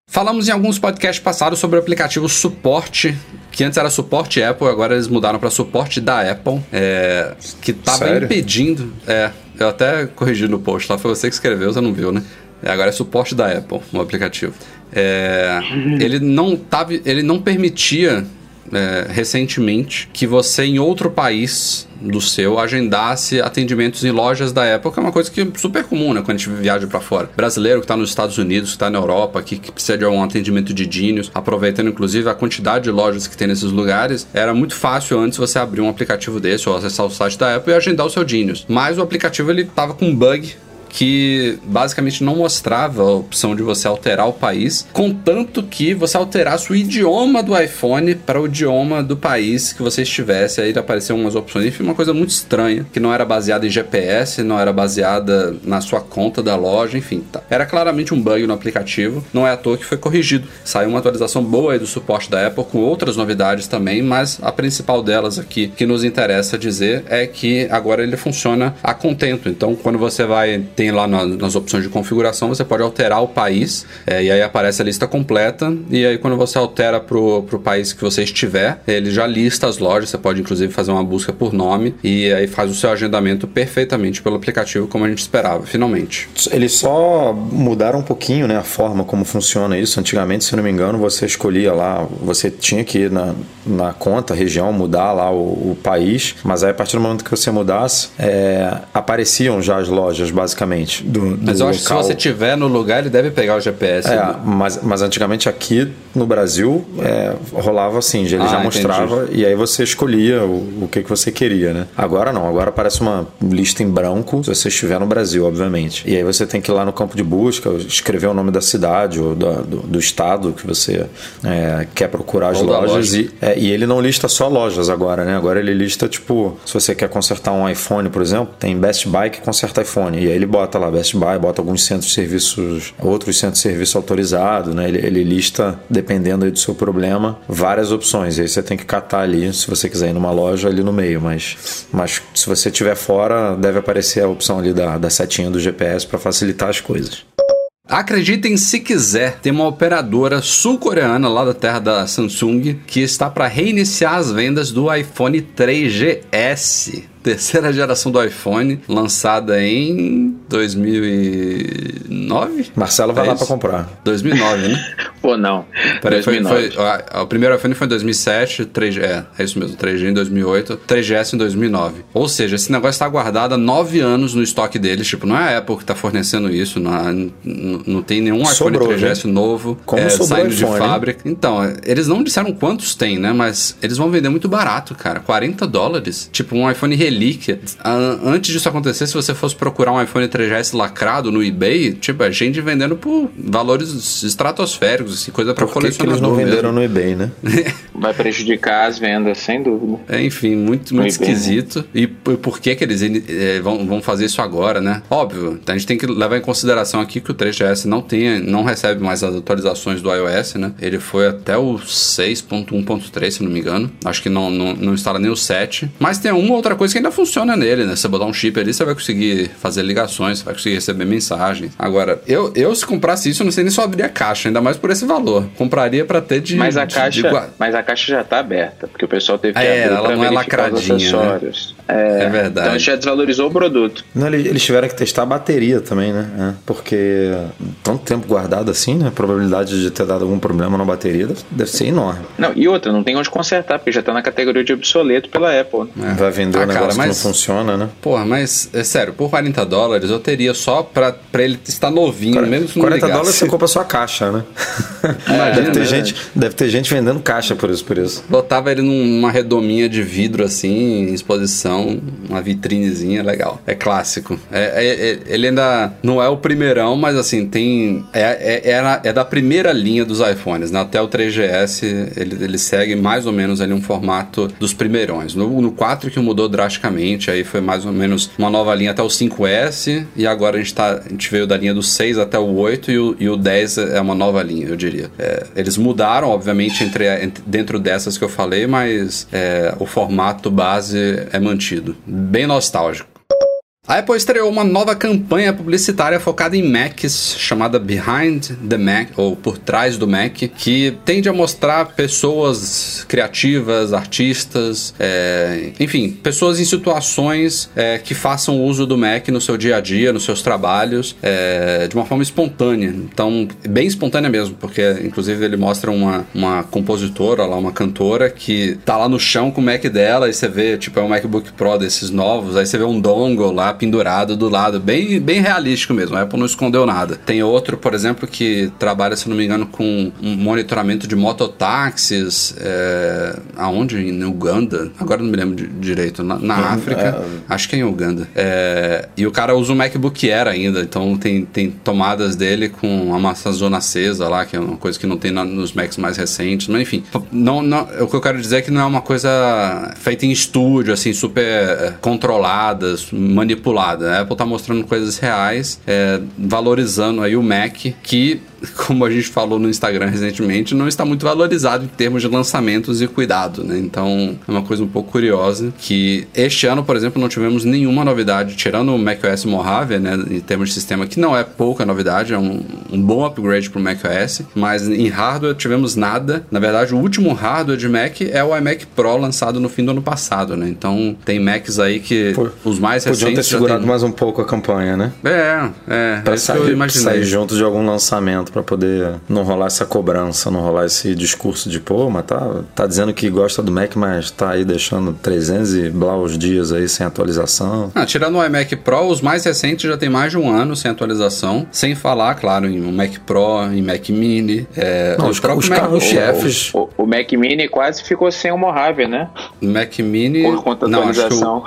Falamos em alguns podcasts passados sobre o aplicativo Suporte, que antes era Suporte Apple, agora eles mudaram para Suporte da Apple, é, que estava impedindo. É, eu até corrigi no post lá, foi você que escreveu, você não viu, né? É, agora é Suporte da Apple, o aplicativo. É, ele não tava, ele não permitia é, recentemente que você em outro país do seu agendasse atendimentos em lojas da Apple, é uma coisa que é super comum, né, quando a gente viaja para fora. Brasileiro que está nos Estados Unidos, que está na Europa, que, que, precisa de um atendimento de Genius, aproveitando inclusive a quantidade de lojas que tem nesses lugares, era muito fácil antes você abrir um aplicativo desse ou acessar o site da Apple e agendar o seu Genius. Mas o aplicativo ele tava com bug que basicamente não mostrava a opção de você alterar o país, contanto que você alterasse o idioma do iPhone para o idioma do país que você estivesse. Aí apareciam umas opções, enfim, uma coisa muito estranha, que não era baseada em GPS, não era baseada na sua conta da loja, enfim, tá. Era claramente um bug no aplicativo, não é à toa que foi corrigido. Saiu uma atualização boa do suporte da Apple com outras novidades também, mas a principal delas aqui que nos interessa dizer é que agora ele funciona a contento. Então, quando você vai ter tem lá na, nas opções de configuração, você pode alterar o país, é, e aí aparece a lista completa, e aí quando você altera para o país que você estiver, ele já lista as lojas, você pode inclusive fazer uma busca por nome, e aí faz o seu agendamento perfeitamente pelo aplicativo, como a gente esperava, finalmente. Eles só mudaram um pouquinho né, a forma como funciona isso. Antigamente, se não me engano, você escolhia lá, você tinha que ir na, na conta, região, mudar lá o, o país, mas aí a partir do momento que você mudasse, é, apareciam já as lojas, basicamente do, do mas eu acho que se você tiver no lugar, ele deve pegar o GPS. É, né? mas, mas antigamente aqui no Brasil é, rolava assim, ele ah, já mostrava entendi. e aí você escolhia o, o que, que você queria, né? Agora não, agora aparece uma lista em branco se você estiver no Brasil, obviamente. E aí você tem que ir lá no campo de busca, escrever o nome da cidade ou do, do, do estado que você é, quer procurar as ou lojas. Loja. E, é, e ele não lista só lojas agora, né? Agora ele lista, tipo, se você quer consertar um iPhone, por exemplo, tem Best Buy que conserta iPhone. E aí ele bota lá Best Buy, bota alguns centros de serviços, outros centros de serviço autorizados, né? Ele, ele lista, dependendo do seu problema, várias opções. E aí você tem que catar ali, se você quiser ir numa loja, ali no meio. Mas, mas se você estiver fora, deve aparecer a opção ali da, da setinha do GPS para facilitar as coisas. Acreditem se quiser, tem uma operadora sul-coreana lá da terra da Samsung que está para reiniciar as vendas do iPhone 3GS terceira geração do iPhone, lançada em 2009? Marcelo vai é lá para comprar. 2009, né? Pô, não. Peraí, 2009. Foi, foi, a, o primeiro iPhone foi em 2007, 3G, é, é isso mesmo, 3G em 2008, 3GS em 2009. Ou seja, esse negócio está guardado há nove anos no estoque deles. Tipo, não é a Apple que está fornecendo isso, não, não tem nenhum sobrou, iPhone 3GS novo Como é, saindo iPhone, de fábrica. Hein? Então, eles não disseram quantos tem, né? Mas eles vão vender muito barato, cara. 40 dólares. Tipo, um iPhone relíquia. Antes disso acontecer, se você fosse procurar um iPhone 3GS lacrado no eBay, tipo, a gente vendendo por valores estratosféricos, assim, coisa para colecionador. que eles não venderam mesmo. no eBay, né? Vai prejudicar as vendas, sem dúvida. É, enfim, muito, muito esquisito. Né? E por que, que eles é, vão, vão fazer isso agora, né? Óbvio, a gente tem que levar em consideração aqui que o 3GS não tem, não recebe mais as atualizações do iOS, né? Ele foi até o 6.1.3, se não me engano. Acho que não, não, não instala nem o 7. Mas tem uma outra coisa que ainda funciona nele, né? Você botar um chip ali, você vai conseguir fazer ligações, você vai conseguir receber mensagens. Agora, eu, eu se comprasse isso, eu não sei nem se eu abrir a caixa, ainda mais por esse valor. Compraria para ter de. Mas a de, caixa, de... mas a caixa já tá aberta, porque o pessoal teve que é, abrir ela não é verificar os lacradinha, né? acessórios. Né? É, é, verdade. Então já desvalorizou o produto. Não, eles tiveram que testar a bateria também, né? É, porque tanto tempo guardado assim, né? A probabilidade de ter dado algum problema na bateria deve, deve, ser enorme. Não, e outra, não tem onde consertar, porque já tá na categoria de obsoleto pela Apple. Né? É. Vai vender ah, um negócio cara, mas, que não funciona, né? Porra, mas é sério, por 40 dólares eu teria só pra, pra ele estar novinho, 40, mesmo se não 40 ligasse. dólares você compra só a caixa, né? Imagina, deve, ter né? gente, deve ter gente vendendo caixa por isso, por isso. Botava ele numa redominha de vidro assim, em exposição bonitão, uma vitrinezinha legal. É clássico. É, é- é- ele ainda não é o primeirão, mas assim, tem. É, é, é, é da primeira linha dos iPhones, né? Até o 3GS ele, ele segue mais ou menos ali um formato dos primeirões. No, no 4 que mudou drasticamente, aí foi mais ou menos uma nova linha até o 5S, e agora a gente, tá, a gente veio da linha do 6 até o 8 e o, e o 10 é uma nova linha, eu diria. É, eles mudaram, obviamente, entre, entre- dentro dessas que eu falei, mas o formato base é mantido. Bem nostálgico. A Apple estreou uma nova campanha publicitária focada em Macs, chamada Behind the Mac, ou Por Trás do Mac, que tende a mostrar pessoas criativas, artistas, é, enfim, pessoas em situações é, que façam uso do Mac no seu dia a dia, nos seus trabalhos, é, de uma forma espontânea. Então, bem espontânea mesmo, porque inclusive ele mostra uma, uma compositora lá, uma cantora, que tá lá no chão com o Mac dela, e você vê, tipo, é um MacBook Pro desses novos, aí você vê um dongle lá pendurado do lado, bem, bem realístico mesmo. A Apple não escondeu nada. Tem outro, por exemplo, que trabalha, se não me engano, com um monitoramento de mototáxis, é, aonde? Em Uganda? Agora não me lembro de- direito. Na, na África, acho que é em Uganda. É, e o cara usa um MacBook Air ainda, então tem, tem tomadas dele com a massa zona acesa lá, que é uma coisa que não tem na- nos Macs mais recentes. Mas enfim, não, não, o que eu quero dizer é que não é uma coisa feita em estúdio, assim, super é, controlada, manipulada. A Apple tá mostrando coisas reais, é, valorizando aí o Mac, que, como a gente falou no Instagram recentemente, não está muito valorizado em termos de lançamentos e cuidado, né? Então, é uma coisa um pouco curiosa que este ano, por exemplo, não tivemos nenhuma novidade, tirando o macOS Mojave, né, em termos de sistema, que não é pouca novidade, é um, um bom upgrade pro macOS, mas em hardware tivemos nada. Na verdade, o último hardware de Mac é o iMac Pro lançado no fim do ano passado, né? Então, tem Macs aí que Pô, os mais Podiam ter recentes segurado tem- mais um pouco a campanha, né? É, é, Pra é isso que eu sair, imaginei. sair junto de algum lançamento pra poder não rolar essa cobrança, não rolar esse discurso de pô, mas tá, tá dizendo que gosta do Mac, mas tá aí deixando 300 e blá os dias aí sem atualização. Ah, tirando o iMac Pro, os mais recentes já tem mais de um ano sem atualização. Sem falar, claro, em um Mac Pro, em Mac Mini. É, Não, o os os Mac, carros-chefes. O, o Mac Mini quase ficou sem o Mojave, né? Mac Mini. Por conta da que o, atualização.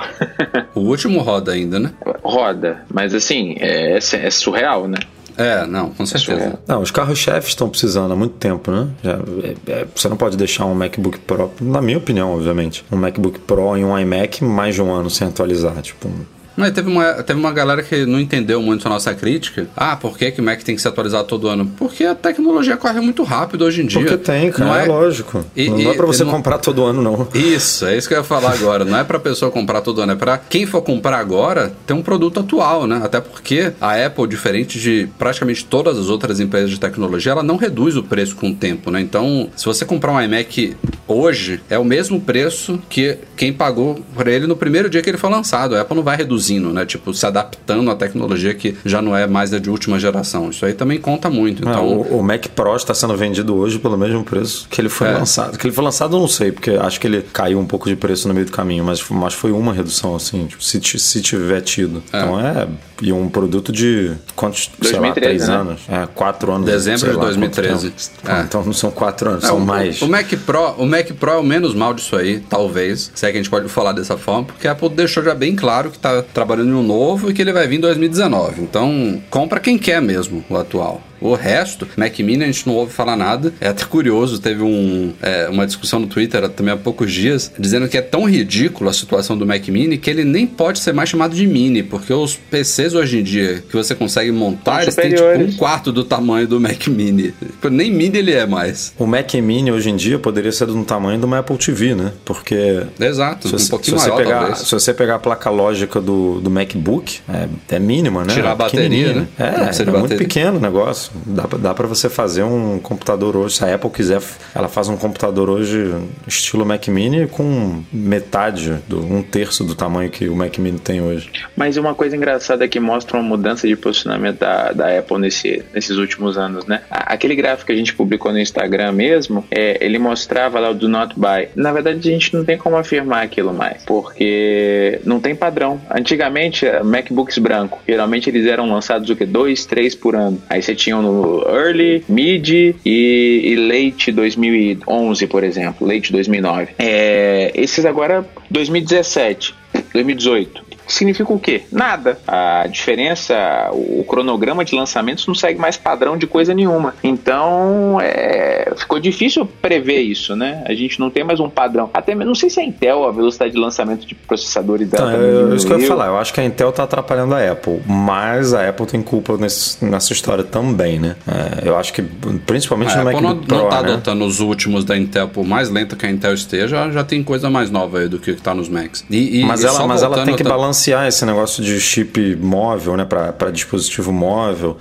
o último roda ainda, né? Roda. Mas assim, é, é surreal, né? É, não, com certeza. surreal. Não, os carros-chefes estão precisando há muito tempo, né? Já, é- é- você não pode deixar um MacBook Pro, na minha opinião, obviamente, um MacBook Pro e um iMac mais de um ano sem atualizar. Tipo, Mas teve uma, teve uma galera que não entendeu muito a nossa crítica. Ah, por que, que o Mac tem que se atualizar todo ano? Porque a tecnologia corre muito rápido hoje em dia. porque tem, cara, Não é, lógico. E- não e- é pra você não- comprar todo ano, não. Isso, é isso que eu ia falar agora. Não é pra pessoa comprar todo ano, é pra quem for comprar agora ter um produto atual, né? Até porque a Apple, diferente de praticamente todas as outras empresas de tecnologia, ela não reduz o preço com o tempo, né? Então, se você comprar um iMac hoje, é o mesmo preço que quem pagou por ele no primeiro dia que ele foi lançado. A Apple não vai reduzindo, né? Tipo, se adaptando à tecnologia que já não é mais a de última geração. Isso aí também conta muito. Ah, Então, o, o Mac Pro está sendo vendido hoje pelo mesmo preço que ele foi É. lançado. Que ele foi lançado eu não sei, porque acho que ele caiu um pouco de preço no meio do caminho, mas, mas foi uma redução, assim, tipo, se, se tiver tido. Então é. E um produto de quantos, sei lá, 2013, três né? anos? É, quatro anos. Dezembro de lá quanto 2013. tempo. É. Então não são quatro anos, É, são o, mais. O Mac, Pro, o Mac Pro é o menos mal disso aí, talvez, se é que a gente pode falar dessa forma, porque a Apple deixou já bem claro que tá trabalhando em um novo e que ele vai vir em 2019. Então, compra quem quer mesmo o atual. O resto, Mac Mini, a gente não ouve falar nada. É até curioso, teve um, é, uma discussão no Twitter também há poucos dias, dizendo que é tão ridículo a situação do Mac Mini que ele nem pode ser mais chamado de Mini, porque os PCs hoje em dia que você consegue montar, eles têm tipo um quarto do tamanho do Mac Mini. Tipo, Nem Mini ele é mais. O Mac Mini hoje em dia poderia ser do tamanho de uma Apple TV, né? Porque Exato, se um você, pouquinho se você maior pegar, talvez. Se você pegar a placa lógica do, do MacBook, é, é mínima, né? Tirar É a bateria, pequenininha. né? É, é de muito pequeno o negócio. Dá, pra- dá para você fazer um computador hoje. Se a Apple quiser, ela faz um computador hoje estilo Mac Mini com metade, do, um terço do tamanho que o Mac Mini tem hoje. Mas uma coisa engraçada é que mostra uma mudança de posicionamento da, da Apple nesse, nesses últimos anos, né? Aquele gráfico que a gente publicou no Instagram mesmo, é, ele mostrava lá o do not buy. Na verdade, a gente não tem como afirmar aquilo mais, porque não tem padrão. Antigamente, eh, MacBooks branco, geralmente eles eram lançados o que? Dois, três por ano. Aí você tinha no Early, Mid e, e Late 2011, por exemplo, Late 2009. É, esses agora, 2017 2018 significa o quê? Nada. A diferença, o cronograma de lançamentos não segue mais padrão de coisa nenhuma. Então, é, ficou difícil prever isso, né? A gente não tem mais um padrão. Até não sei se a Intel, a velocidade de lançamento de processadores dela. Então, é, isso que eu ia falar. Eu acho que a Intel tá atrapalhando a Apple, mas a Apple tem culpa nesse, nessa história também, né? É, eu acho que, principalmente a no Apple MacBook não, Pro, não tá né? adotando os últimos da Intel, por mais lenta que a Intel esteja, já tem coisa mais nova aí do que tá nos Macs. E, e- Mas e ela, mas ela tem que outra- balancear esse negócio de chip móvel, né, para dispositivo móvel.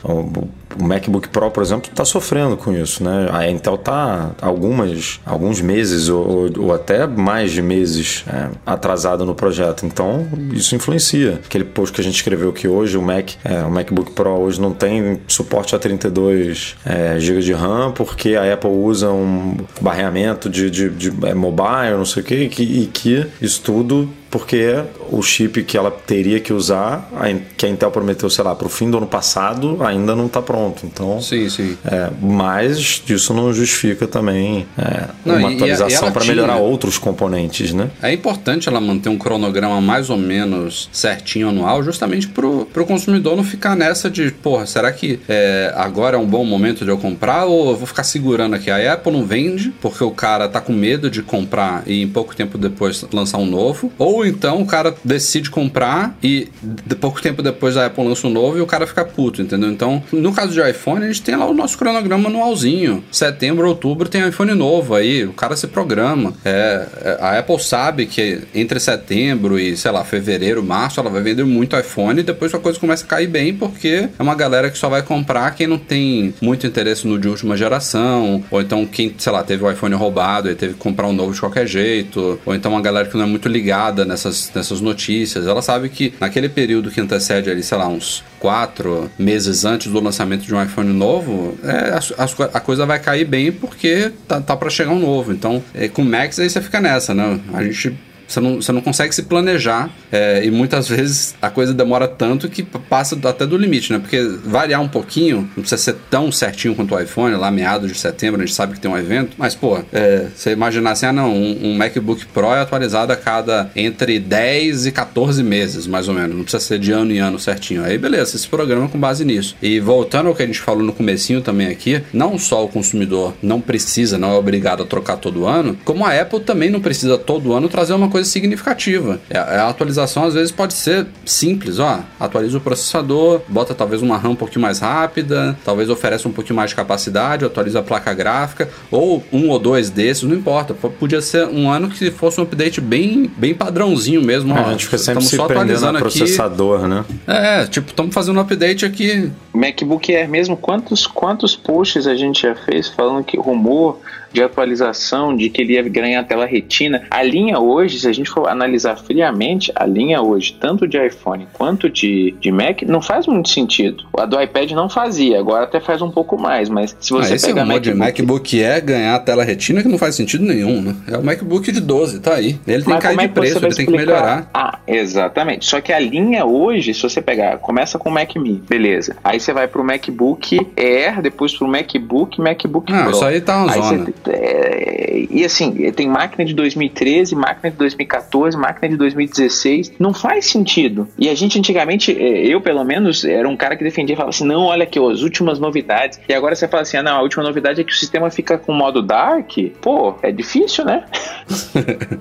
O, MacBook Pro, por exemplo, está sofrendo com isso, né? A Intel está algumas, alguns meses ou, ou até mais de meses é, atrasada no projeto. Então isso influencia. Aquele post que a gente escreveu que hoje o Mac, é, o MacBook Pro hoje não tem suporte a 32 é, GB de RAM porque a Apple usa um barreamento de, de, de é, mobile, não sei o quê, que, e que isso tudo porque o chip que ela teria que usar, que a Intel prometeu, sei lá, para o fim do ano passado, ainda não está pronto. Então, Sim, sim. é, mas isso não justifica também é, Não, uma e- atualização para tinha- melhorar outros componentes, né? É importante ela manter um cronograma mais ou menos certinho anual, justamente pro, pro consumidor não ficar nessa de, porra, será que é, agora é um bom momento de eu comprar ou eu vou ficar segurando aqui? A Apple não vende porque o cara tá com medo de comprar e em pouco tempo depois lançar um novo, ou então o cara decide comprar e de pouco tempo depois a Apple lança um novo e o cara fica puto, entendeu? Então, no caso de iPhone, a gente tem lá o nosso cronograma anualzinho. Setembro, outubro tem iPhone novo aí, o cara se programa. É, é, a Apple sabe que entre setembro e, sei lá, fevereiro, março, ela vai vender muito iPhone e depois a coisa começa a cair bem porque é uma galera que só vai comprar quem não tem muito interesse no de última geração, ou então quem, sei lá, teve o iPhone roubado e teve que comprar um novo de qualquer jeito, ou então uma galera que não é muito ligada nessas, nessas notícias. Ela sabe que naquele período que antecede ali, sei lá, uns quatro meses antes do lançamento de um iPhone novo, é, co- a, coisa vai cair bem porque tá, tá para chegar um novo. Então, é, com Max aí você fica nessa, né? A gente você não, você não consegue se planejar é, e muitas vezes a coisa demora tanto que passa até do limite, né? Porque variar um pouquinho, não precisa ser tão certinho quanto o iPhone, lá meados de setembro a gente sabe que tem um evento, mas pô, é, você imaginar assim, ah não, um, um MacBook Pro é atualizado a cada entre 10 e 14 meses, mais ou menos, não precisa ser de ano em ano certinho. Aí beleza, você se programa com base nisso. E voltando ao que a gente falou no comecinho também aqui, não só o consumidor não precisa, não é obrigado a trocar todo ano, como a Apple também não precisa todo ano trazer uma coisa significativa. É, A atualização às vezes pode ser simples, ó, atualiza o processador, bota talvez uma RAM um pouquinho mais rápida, talvez ofereça um pouquinho mais de capacidade, atualiza a placa gráfica, ou um ou dois desses, não importa. P- Podia ser um ano que fosse um update bem, bem padrãozinho mesmo. ó. a gente fica sempre Estamos se atualizando a aqui. processador, né? É, tipo, estamos fazendo um update aqui. MacBook Air mesmo, quantos, quantos posts a gente já fez falando que rumor de atualização, de que ele ia ganhar tela retina. A linha hoje, se a gente for analisar friamente, a linha hoje, tanto de iPhone quanto de, de Mac, não faz muito sentido. A do iPad não fazia, agora até faz um pouco mais, mas se você ah, esse pegar é um de MacBook Air ganhar a tela retina que não faz sentido nenhum, né? É o MacBook de 12, tá aí. Ele tem Mas que cair é de preço, ele tem que melhorar. Ah, exatamente. Só que a linha hoje, se você pegar, começa com o Mac Mini, beleza. Aí você vai pro MacBook Air, depois pro MacBook, MacBook Não, Pro. isso aí tá uma Aí zona. você- é, e assim, tem máquina de 2013, máquina de 2014, máquina de 2016. Não faz sentido. E a gente antigamente, é, eu pelo menos, era um cara que defendia falava assim: não, olha aqui, as últimas novidades. E agora você fala assim: ah, não, a última novidade é que o sistema fica com modo dark. Pô, é difícil, né?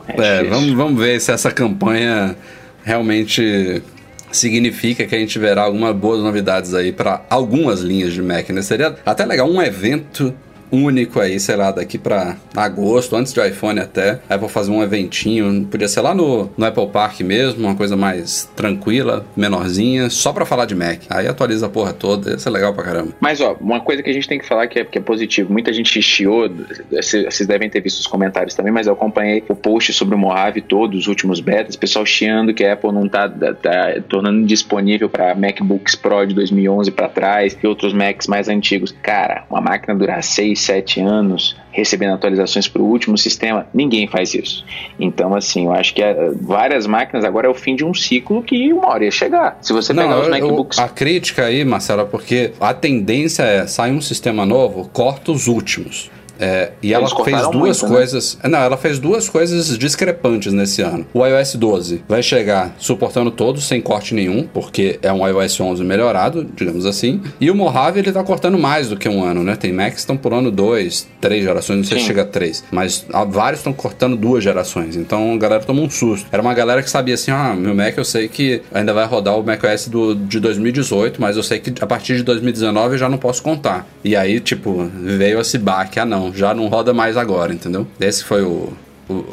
É, difícil. vamos, vamos ver se essa campanha realmente significa que a gente verá algumas boas novidades aí para algumas linhas de Mac, né? Seria até legal um evento único aí, sei lá, daqui pra agosto, antes do iPhone até. Aí vou fazer um eventinho, podia ser lá no, no Apple Park mesmo, uma coisa mais tranquila, menorzinha, só pra falar de Mac. Aí atualiza a porra toda, ia ser legal pra caramba. Mas, ó, uma coisa que a gente tem que falar que é, que é positivo. Muita gente chiou, vocês devem ter visto os comentários também, mas eu acompanhei o post sobre o Mojave todos, os últimos betas, pessoal chiando que a Apple não tá, tá tornando disponível para MacBooks Pro de 2011 para trás e outros Macs mais antigos. Cara, uma máquina durar 6, 7 anos recebendo atualizações para o último sistema, ninguém faz isso. Então, assim, eu acho que é, várias máquinas agora é o fim de um ciclo que uma hora ia chegar. Se você pegar Não, os eu- MacBooks a crítica aí, Marcelo, é porque a tendência é sair um sistema novo, corta os últimos. É, e ela fez duas muito, né? coisas. Né? Não, ela fez duas coisas discrepantes nesse ano. O iOS 12 vai chegar suportando todos, sem corte nenhum, porque é um iOS 11 melhorado, digamos assim. E o Mojave, ele tá cortando mais do que um ano, né? Tem Macs que estão pulando dois, três gerações, não sei Sim. se chega a três. Mas vários estão cortando duas gerações. Então a galera tomou um susto. Era uma galera que sabia assim: ah, meu Mac eu sei que ainda vai rodar o macOS do, de 2018, mas eu sei que a partir de 2019 eu já não posso contar. E aí, tipo, veio esse baque, ah não, já não roda mais agora, entendeu? Esse foi o,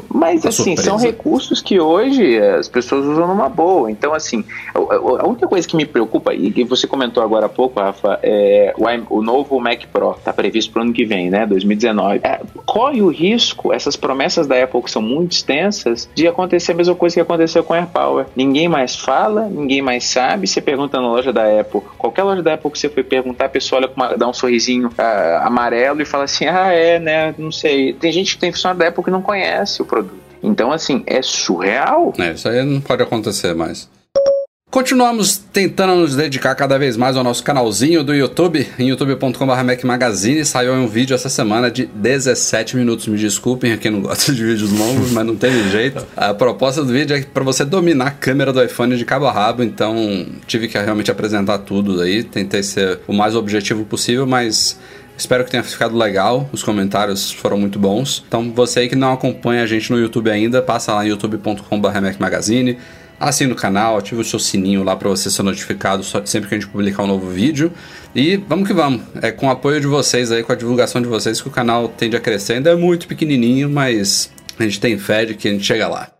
mas assim, surpresa. são recursos que hoje as pessoas usam numa boa. Então, assim, a única coisa que me preocupa, e que você comentou agora há pouco, Rafa, é o, novo Mac Pro, está previsto para o ano que vem, né? 2019. É, corre o risco, essas promessas da Apple que são muito extensas, de acontecer a mesma coisa que aconteceu com o AirPower. Ninguém mais fala, ninguém mais sabe. Você pergunta na loja da Apple, qualquer loja da Apple que você foi perguntar, a pessoa olha uma, dá um sorrisinho uh, amarelo e fala assim: ah, é, né? Não sei. Tem gente que tem funcionário da Apple que não conhece conhece o produto. Então, assim, é surreal. É, isso aí não pode acontecer mais. Continuamos tentando nos dedicar cada vez mais ao nosso canalzinho do YouTube, em youtube.com.br Magazine. Saiu um vídeo essa semana de 17 minutos. Me desculpem quem não gosta de vídeos longos, mas não teve jeito. A proposta do vídeo é para você dominar a câmera do iPhone de cabo a rabo, então tive que realmente apresentar tudo aí. Tentei ser o mais objetivo possível, mas Espero que tenha ficado legal, os comentários foram muito bons. Então, você aí que não acompanha a gente no YouTube ainda, passa lá em youtube.com.br Magazine, assina o canal, ativa o seu sininho lá para você ser notificado sempre que a gente publicar um novo vídeo. E vamos que vamos. É com o apoio de vocês aí, com a divulgação de vocês que o canal tende a crescer. Ainda é muito pequenininho, mas a gente tem fé de que a gente chega lá.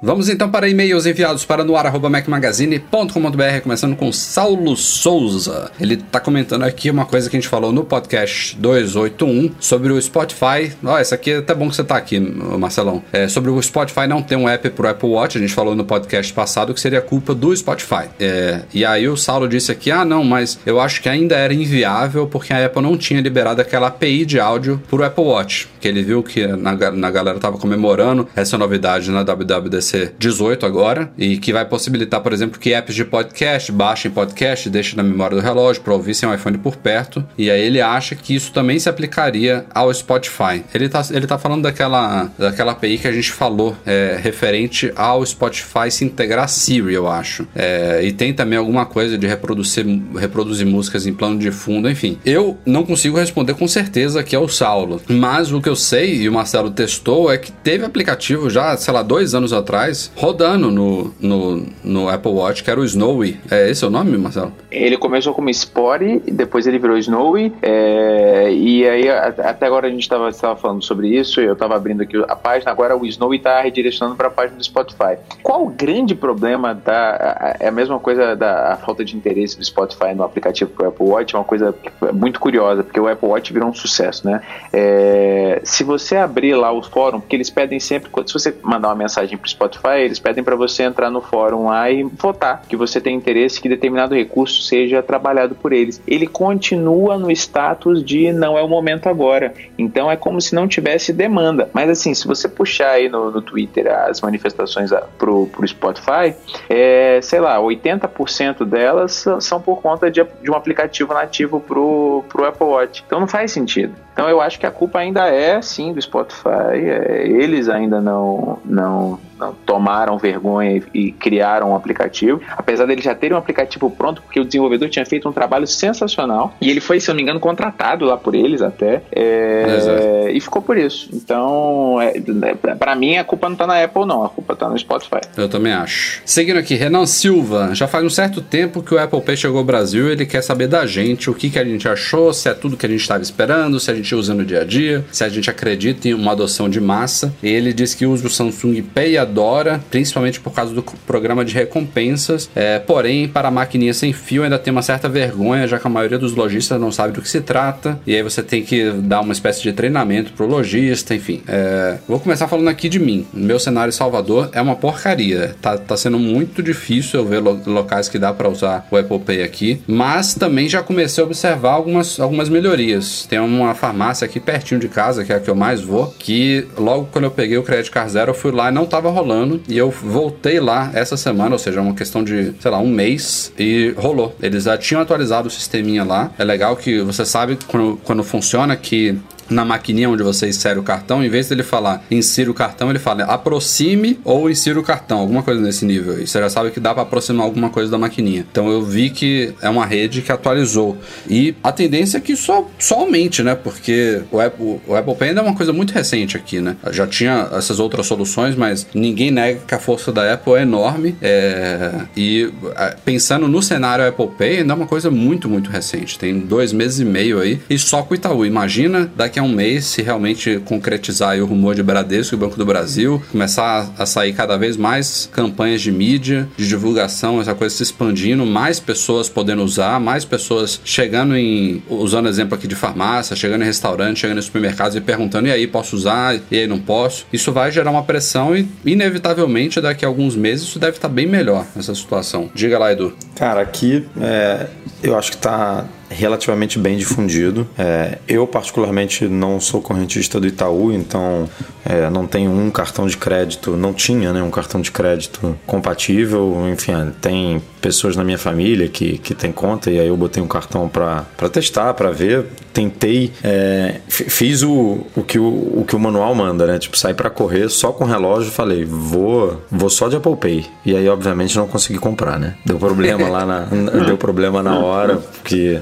Vamos então para e-mails enviados para noar.mecmagazine.com.br, começando com Saulo Souza. Ele está comentando aqui uma coisa que a gente falou no podcast 281 sobre o Spotify. Ó, oh, essa aqui é até bom que você está aqui, Marcelão. É sobre o Spotify não ter um app para o Apple Watch. A gente falou no podcast passado que seria culpa do Spotify. É, e aí o Saulo disse aqui: ah, não, mas eu acho que ainda era inviável porque a Apple não tinha liberado aquela API de áudio para o Apple Watch. Que ele viu que na, na galera tava comemorando essa novidade na WWDC ser 18 agora, e que vai possibilitar, por exemplo, que apps de podcast baixem podcast, deixem na memória do relógio para ouvir sem o iPhone por perto. E aí ele acha que isso também se aplicaria ao Spotify. Ele tá, ele tá falando daquela, daquela API que a gente falou, é, referente ao Spotify se integrar a Siri, eu acho. É, e tem também alguma coisa de reproduzir, reproduzir músicas em plano de fundo, enfim. Eu não consigo responder com certeza que é o Saulo, mas o que eu sei, e o Marcelo testou, é que teve aplicativo já, sei lá, dois anos atrás atrás, rodando no, no, no Apple Watch, que era o Snowy. É esse o nome, Marcelo? Ele começou como Spore, depois ele virou Snowy, é, e aí até agora a gente estava falando sobre isso, eu estava abrindo aqui a página, agora o Snowy está redirecionando para a página do Spotify. Qual o grande problema da... É a mesma coisa da falta de interesse do Spotify no aplicativo para o Apple Watch, é uma coisa muito curiosa, porque o Apple Watch virou um sucesso, né? É, se você abrir lá o fórum, porque eles pedem sempre, se você mandar uma mensagem para o Spotify, Spotify, eles pedem para você entrar no fórum lá e votar que você tem interesse que determinado recurso seja trabalhado por eles. Ele continua no status de não é o momento agora. Então é como se não tivesse demanda. Mas assim, se você puxar aí no, no Twitter as manifestações pro, pro Spotify, é, sei lá, 80% delas são por conta de, de um aplicativo nativo pro, pro Apple Watch. Então não faz sentido. Então eu acho que a culpa ainda é sim do Spotify. É, eles ainda não, não tomaram vergonha e, criaram um aplicativo, apesar dele já ter um aplicativo pronto, porque o desenvolvedor tinha feito um trabalho sensacional e ele foi, se não me engano, contratado lá por eles até é, e ficou por isso. Então, é, é para mim, a culpa não tá na Apple, não, a culpa tá no Spotify. Eu também acho. Seguindo aqui, Renan Silva, já faz um certo tempo que o Apple Pay chegou ao Brasil, ele quer saber da gente o que, que a gente achou, se é tudo que a gente estava esperando, se a gente usa no dia a dia, se a gente acredita em uma adoção de massa. Ele diz que usa o Samsung Pay e adora, principalmente por causa do programa de recompensas. É, porém, para a maquininha sem fio ainda tem uma certa vergonha, já que a maioria dos lojistas não sabe do que se trata. E aí você tem que dar uma espécie de treinamento pro lojista, enfim. É, vou começar falando aqui de mim. Meu cenário Salvador é uma porcaria. Tá, tá sendo muito difícil eu ver lo locais que dá para usar o Apple Pay aqui. Mas também já comecei a observar algumas, algumas melhorias. Tem uma farmácia aqui pertinho de casa, que é a que eu mais vou, que logo quando eu peguei o Credit Card Zero, eu fui lá e não tava rolando. E eu voltei lá essa semana, ou seja, uma questão de, sei lá, um mês, e rolou. Eles já tinham atualizado o sisteminha lá. É legal que você sabe quando, quando funciona que na maquininha onde você insere o cartão, em vez dele falar insira o cartão, ele fala aproxime ou insira o cartão, alguma coisa nesse nível. E você já sabe que dá para aproximar alguma coisa da maquininha. Então eu vi que é uma rede que atualizou. E a tendência é que só, só aumente, né? Porque o Apple, o Apple Pay ainda é uma coisa muito recente aqui, né? Já tinha essas outras soluções, mas ninguém nega que a força da Apple é enorme. É... E é, pensando no cenário Apple Pay, ainda é uma coisa muito, muito recente. Tem dois meses e meio aí. E só com o Itaú. Imagina daqui a um mês se realmente concretizar o rumor de Bradesco e Banco do Brasil, começar a sair cada vez mais campanhas de mídia, de divulgação, essa coisa se expandindo, mais pessoas podendo usar, mais pessoas chegando em. usando exemplo aqui de farmácia, chegando em restaurante, chegando em supermercados e perguntando: e aí, posso usar? E aí, não posso? Isso vai gerar uma pressão e, inevitavelmente, daqui a alguns meses, isso deve estar bem melhor nessa situação. Diga lá, Edu. Cara, aqui é, eu acho que está relativamente bem difundido. É, eu, particularmente, não sou correntista do Itaú, então é, não tenho um cartão de crédito, não tinha né, um cartão de crédito compatível. Enfim, tem pessoas na minha família que, que tem conta e aí eu botei um cartão para testar, para ver. Tentei, é, fiz o, o, que o, o que o manual manda, né? Tipo, saí para correr só com relógio falei, vou, vou só de Apple Pay. E aí, obviamente, não consegui comprar, né? Deu problema lá na, deu problema na hora, porque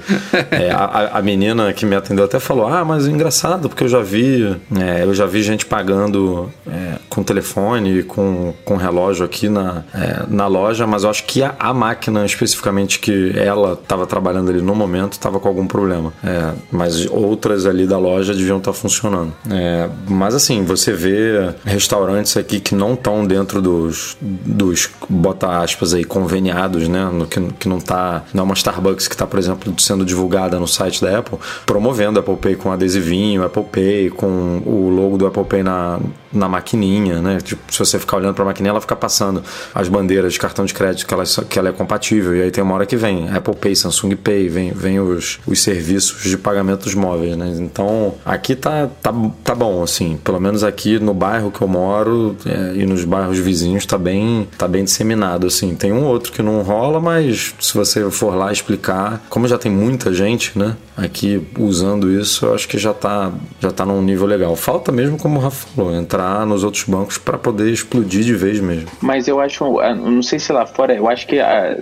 é, a, a, menina que me atendeu até falou: Ah, mas é engraçado, porque eu já vi, é, eu já vi gente pagando é, com telefone, com, com relógio aqui na, é, na loja, mas eu acho que a, a máquina especificamente que ela estava trabalhando ali no momento estava com algum problema. É, mas outras ali da loja deviam estar tá funcionando. É, mas assim, você vê restaurantes aqui que não estão dentro dos, dos, bota aspas aí, conveniados, né? No, que, que não tá. Não é uma Starbucks que está, por exemplo, sendo divulgada no site da Apple, promovendo Apple Pay com adesivinho, Apple Pay com o logo do Apple Pay na, na maquininha, né? Tipo, se você ficar olhando para a maquininha, ela fica passando as bandeiras de cartão de crédito que ela, que ela é compatível. E aí tem uma hora que vem Apple Pay, Samsung Pay, vem, vem os, os serviços de pagamentos móveis, né? Então, aqui tá, tá, tá bom, assim. Pelo menos aqui no bairro que eu moro é, e nos bairros vizinhos tá bem, tá bem disseminado, assim. Tem um outro que não rola, mas se você for lá explicar, como já tem muita gente, né? Aqui usando isso, eu acho que já tá, já tá num nível legal. Falta mesmo, como o Rafa falou, entrar nos outros bancos para poder explodir de vez mesmo. Mas eu acho, ah, não sei se lá fora, eu acho que ah,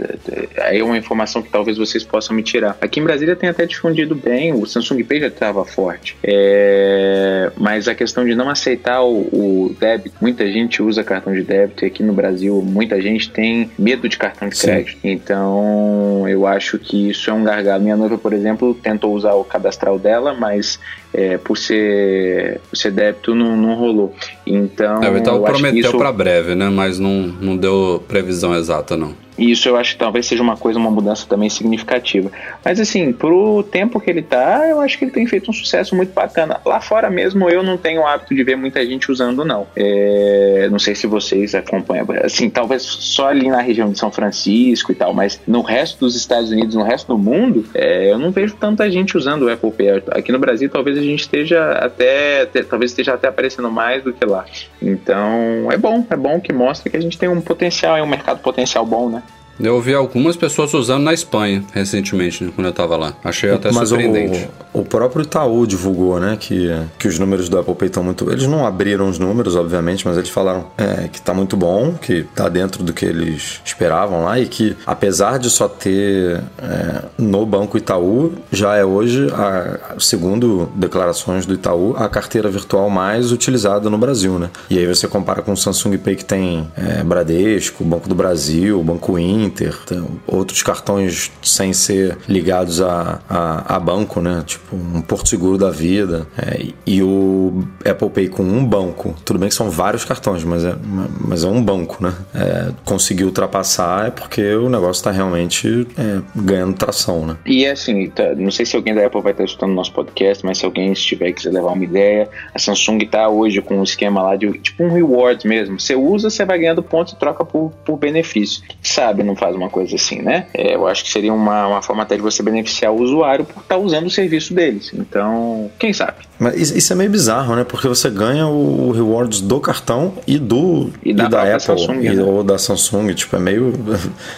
aí é uma informação que talvez vocês possam me tirar. Aqui em Brasília tem até difundido bem, o Samsung Pay já estava forte, é, mas a questão de não aceitar o, o, débito, muita gente usa cartão de débito e aqui no Brasil muita gente tem medo de cartão de crédito. Sim. Então eu acho que isso é um gargalo. Minha noiva, por exemplo, tentou usar o cadastral dela, mas é, por, ser, por ser débito não, não rolou. Então. É, então prometeu isso... para breve, né? Mas não, não deu previsão exata, não. E isso eu acho que talvez seja uma coisa, uma mudança também significativa. Mas assim, pro tempo que ele tá, eu acho que ele tem feito um sucesso muito bacana. Lá fora mesmo eu não tenho o hábito de ver muita gente usando, não. É, não sei se vocês acompanham. Assim, talvez só ali na região de São Francisco e tal, mas no resto dos Estados Unidos, no resto do mundo, é, eu não vejo tanta gente usando o Apple Pay. Aqui no Brasil talvez a gente esteja até, talvez esteja até aparecendo mais do que lá. Então é bom, é bom que mostra que a gente tem um potencial, é um mercado potencial bom, né? Eu vi algumas pessoas usando na Espanha recentemente, né, quando eu tava lá. Achei até Mas surpreendente. O, o próprio Itaú divulgou, né, que, que os números do Apple Pay estão muito. Eles não abriram os números, obviamente, mas eles falaram é, que tá muito bom, que tá dentro do que eles esperavam lá e que, apesar de só ter é, no Banco Itaú, já é hoje, a, segundo declarações do Itaú, a carteira virtual mais utilizada no Brasil, né? E aí você compara com o Samsung Pay que tem é, Bradesco, Banco do Brasil, Banco Inter Inter, outros cartões sem ser ligados a, a, a, banco, né? Tipo um Porto Seguro da vida. É, e o Apple Pay com um banco, tudo bem que são vários cartões, mas é, mas é um banco, né? É, conseguir ultrapassar é porque o negócio está realmente é, ganhando tração, né? E assim, tá, não sei se alguém da Apple vai estar escutando nosso podcast, mas se alguém estiver quiser levar uma ideia, a Samsung está hoje com um esquema lá de tipo um reward mesmo. Você usa, você vai ganhando pontos e troca por, por benefício. Sabe, no não faz uma coisa assim, né? É, eu acho que seria uma, uma forma até de você beneficiar o usuário por estar usando o serviço deles. Então, quem sabe? Mas isso é meio bizarro, né? Porque você ganha o rewards do cartão e do e da, e da Apple Samsung, e, né? ou da Samsung. Tipo, é meio.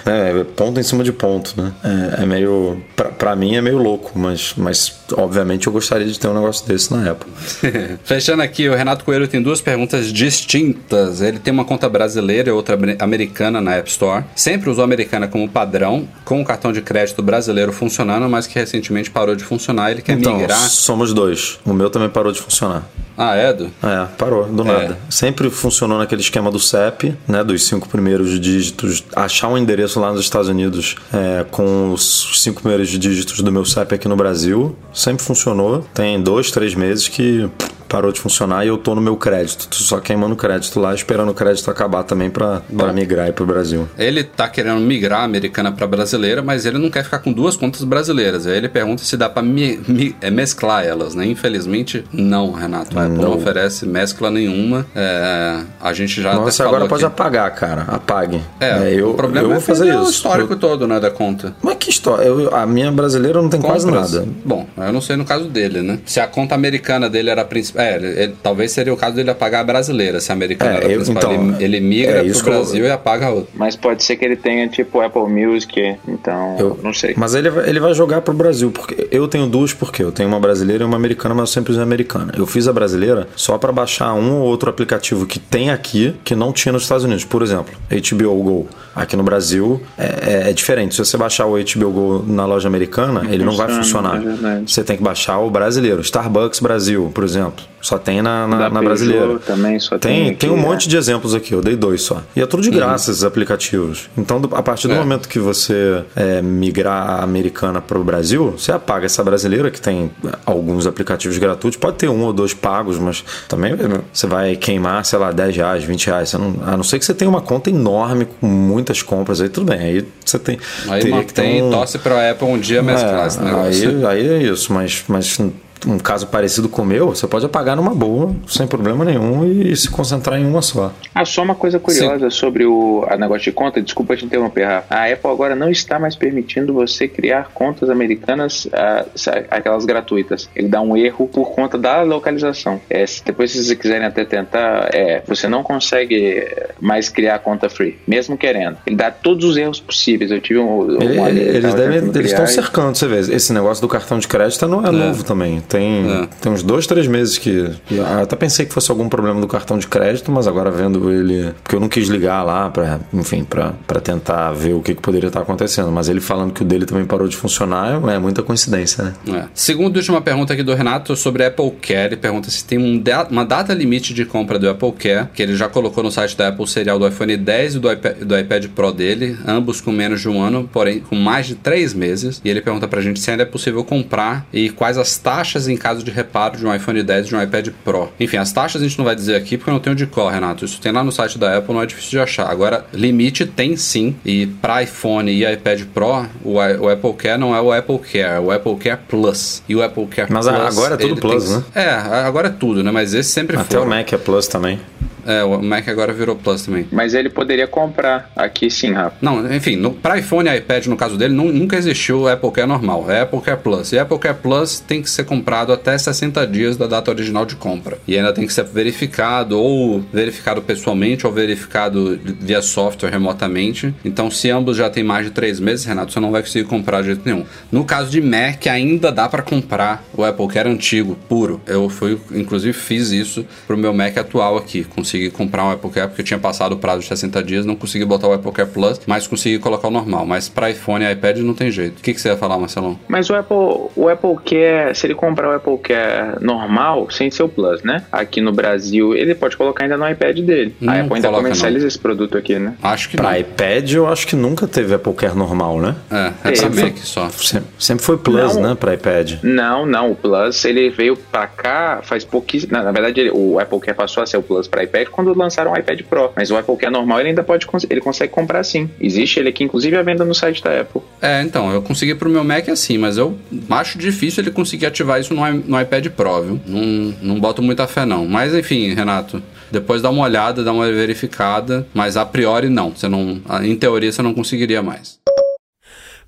É, ponto em cima de ponto, né? É, é meio. Pra, pra, mim é meio louco, mas, mas obviamente eu gostaria de ter um negócio desse na Apple. Fechando aqui, o Renato Coelho tem duas perguntas distintas. Ele tem uma conta brasileira e outra americana na App Store. Sempre usou americana como padrão, com o cartão de crédito brasileiro funcionando, mas que recentemente parou de funcionar. Ele quer então, migrar. Somos dois. O meu também parou de funcionar. Ah, é, Edu? É, parou, do É. nada. Sempre funcionou naquele esquema do CEP, né? Dos cinco primeiros dígitos. Achar um endereço lá nos Estados Unidos é, com os cinco primeiros dígitos do meu CEP aqui no Brasil. Sempre funcionou. Tem dois, três meses que parou de funcionar e eu tô no meu crédito. Tô só queimando crédito lá, esperando o crédito acabar também pra, pra migrar aí pro Brasil. Ele tá querendo migrar a americana para brasileira, mas ele não quer ficar com duas contas brasileiras. Aí ele pergunta se dá para me, me- é, mesclar elas, né? Infelizmente, não, Renato. A Apple não oferece mescla nenhuma. É, a gente já Nossa, agora pode aqui. apagar, cara. Apague. É, eu, o problema eu é vou fazer perder o isso. histórico todo, né, da conta. Mas que história? Eu- a minha brasileira não tem quase Compras. nada. Bom, eu não sei no caso dele, né? Se a conta americana dele era a principal. É, ele- ele- talvez seria o caso dele apagar a brasileira, se a americana É, era eu- principal. então, ele, ele migra é isso pro que eu- Brasil e apaga a outra. Mas pode ser que ele tenha tipo Apple Music, então Eu- não sei. Mas ele, vai- ele vai jogar pro Brasil, porque eu tenho duas porque eu tenho uma brasileira e uma americana, mas eu sempre usei a americana. Eu fiz a brasileira só pra baixar um ou outro aplicativo que tem aqui que não tinha nos Estados Unidos. Por exemplo, HBO Go. Aqui no Brasil é, é- é diferente. Se você baixar o HBO Go na loja americana, ele não vai funciona, funcionar. é você tem que baixar o brasileiro. Starbucks Brasil, por exemplo. Só tem na, na, na brasileira. também só tem tem, aqui, tem um é. monte de exemplos aqui, eu dei dois só. E é tudo de graça esses aplicativos. Então, a partir do É. momento que você é, migrar a americana para o Brasil, você apaga essa brasileira que tem alguns aplicativos gratuitos. Pode ter um ou dois pagos, mas também você vai queimar, sei lá, 10 reais, 20 reais. Não- a não ser que você tenha uma conta enorme com muitas compras, aí tudo bem. Aí você tem. Aí mantém, um- torce pra Apple um dia esse é, negócio. aí, aí é isso, mas, mas um caso parecido com o meu, você pode apagar numa boa, sem problema nenhum, e se concentrar em uma só. Ah, só uma coisa curiosa sobre o a negócio de conta, desculpa te interromper, Rafa. A Apple agora não está mais permitindo você criar contas americanas, ah, aquelas gratuitas. Ele dá um erro por conta da localização. É, depois se vocês quiserem até tentar, é, você não consegue mais criar conta free, mesmo querendo. Ele dá todos os erros possíveis. Eu tive um, um Ele- que eles devem, eles estão cercando, você vê. Esse negócio do cartão de crédito não é, novo também. Tem, É. tem uns dois, três meses que. Eu até pensei que fosse algum problema do cartão de crédito, mas agora vendo ele. Porque eu não quis ligar lá pra, enfim, pra, pra tentar ver o que, que poderia estar acontecendo. Mas ele falando que o dele também parou de funcionar é muita coincidência, né? É. Segunda e última pergunta aqui do Renato sobre Apple Care. Ele pergunta se tem um da- uma data limite de compra do Apple Care, que ele já colocou no site da Apple serial do iPhone 10 e do iPad, do iPad Pro dele, ambos com menos de um ano, porém com mais de três meses. E ele pergunta pra gente se ainda é possível comprar e quais as taxas em caso de reparo de um iPhone 10 e de um iPad Pro. Enfim, as taxas a gente não vai dizer aqui porque eu não tenho de cor, Renato. Isso tem lá no site da Apple, não é difícil de achar. Agora, limite tem sim. E para iPhone e iPad Pro, o, o Apple Care não é o Apple Care, é o Apple Care Plus. E o Apple Care Mas Plus. agora é tudo Plus, tem- né? É, agora é tudo, né? Mas esse sempre Até foi. o Mac é Plus também. É, o Mac agora virou Plus também. Mas ele poderia comprar aqui sim, Rafa. Não, enfim, no, para iPhone e iPad, no caso dele, nu- nunca existiu o Apple Care normal. É Apple Care Plus. E Apple Care Plus tem que ser comprado até 60 dias da data original de compra. E ainda tem que ser verificado, ou verificado pessoalmente, ou verificado via software remotamente. Então, se ambos já têm mais de 3 meses, Renato, você não vai conseguir comprar de jeito nenhum. No caso de Mac, ainda dá para comprar o Apple Care antigo, puro. Eu fui, inclusive, fiz isso pro meu Mac atual aqui. Consegui comprar um Apple Care porque eu tinha passado o prazo de 60 dias, não consegui botar o Apple Care Plus, mas consegui colocar o normal. Mas para iPhone e iPad não tem jeito. O que, que você ia falar, Marcelão? Mas o Apple, o Apple Care, se ele comprar o Apple Care normal, sem ser o Plus, né? Aqui no Brasil, ele pode colocar ainda no iPad dele. Não a Apple ainda coloca, comercializa esse produto aqui, né? Acho que Pra não. iPad, eu acho que nunca teve Apple Care normal, né? É, é pra Mac só. Sempre, sempre foi Plus, Não. né? Pra iPad. Não, não. O Plus, ele veio pra cá faz pouquíssimo. Na, na verdade, ele- o Apple Care passou a ser o Plus para iPad iPad quando lançaram o iPad Pro. Mas o Apple Care normal ele ainda pode ele consegue comprar sim. Existe ele aqui, inclusive, a venda no site da Apple. É, então, eu consegui pro meu Mac assim, mas eu acho difícil ele conseguir ativar isso no, no iPad Pro, viu? Não, não boto muita fé, não. Mas enfim, Renato, depois dá uma olhada, dá uma verificada, mas a priori não. Você não, em teoria você não conseguiria mais.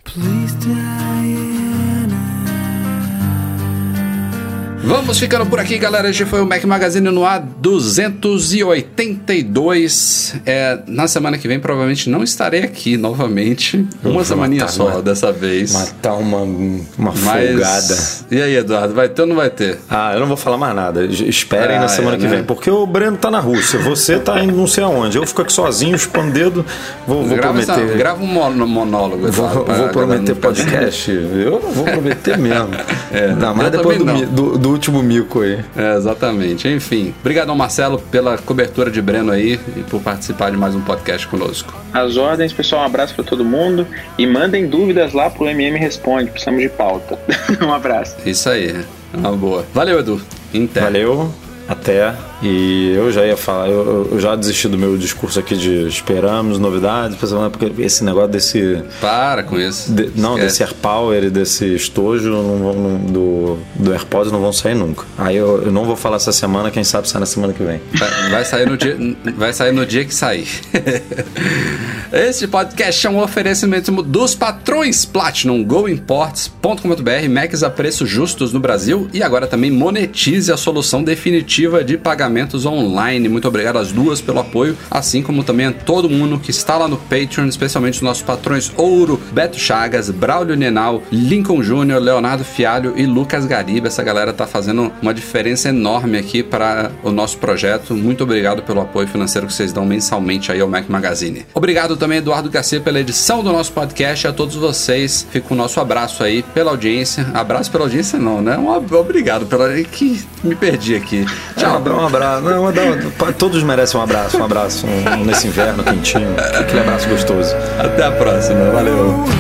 Please Vamos ficando por aqui, galera. Este foi o Mac Magazine no ar 282. É, na semana que vem, provavelmente não estarei aqui novamente. Uma semaninha só uma, dessa vez. Matar uma, uma Mas... folgada. E aí, Eduardo, vai ter ou não vai ter? Ah, eu não vou falar mais nada. Esperem ah, na semana é, que né? vem. Porque o Breno tá na Rússia, você tá em não sei aonde. Eu fico aqui sozinho, expando dedo. Vou, vou grava prometer. Essa, grava um monólogo. Eduardo, vou, vou prometer podcast. eu não vou prometer mesmo. É, Ainda mais depois do, do, do último mico aí. É, exatamente. Enfim, obrigado Marcelo pela cobertura de Breno aí e por participar de mais um podcast conosco. As ordens, pessoal, um abraço para todo mundo e mandem dúvidas lá pro MM Responde, precisamos de pauta. um abraço. Isso aí, uma boa. Valeu, Edu. Inter. Valeu. Até. E eu já ia falar, eu, eu já desisti do meu discurso aqui de esperamos novidades, porque esse negócio desse. Para com isso. De, não, desse AirPower e desse estojo não, não, do, do AirPods não vão sair nunca. Aí eu, eu, não vou falar essa semana, quem sabe sai na semana que vem. Vai, vai sair, no dia, vai sair no dia que sair. Este podcast é um oferecimento dos patrões Platinum, GoImports.com.br, Macs a preços justos no Brasil e agora também monetize a solução definitiva de pagamentos online. Muito obrigado às duas pelo apoio, assim como também a todo mundo que está lá no Patreon, especialmente os nossos patrões Ouro, Beto Chagas, Braulio Nenal, Lincoln Júnior, Leonardo Fialho e Lucas Gariba. Essa galera tá fazendo uma diferença enorme aqui para o nosso projeto. Muito obrigado pelo apoio financeiro que vocês dão mensalmente aí ao Mac Magazine. Obrigado também, Eduardo Garcia, pela edição do nosso podcast. A todos vocês, fica o nosso abraço aí pela audiência. Abraço pela audiência, não, né? Um obrigado pela. que me perdi aqui. Tchau. É, abraço. Não, todos merecem um abraço. Um abraço um, nesse inverno quentinho. Aquele abraço gostoso. Até a próxima. Valeu.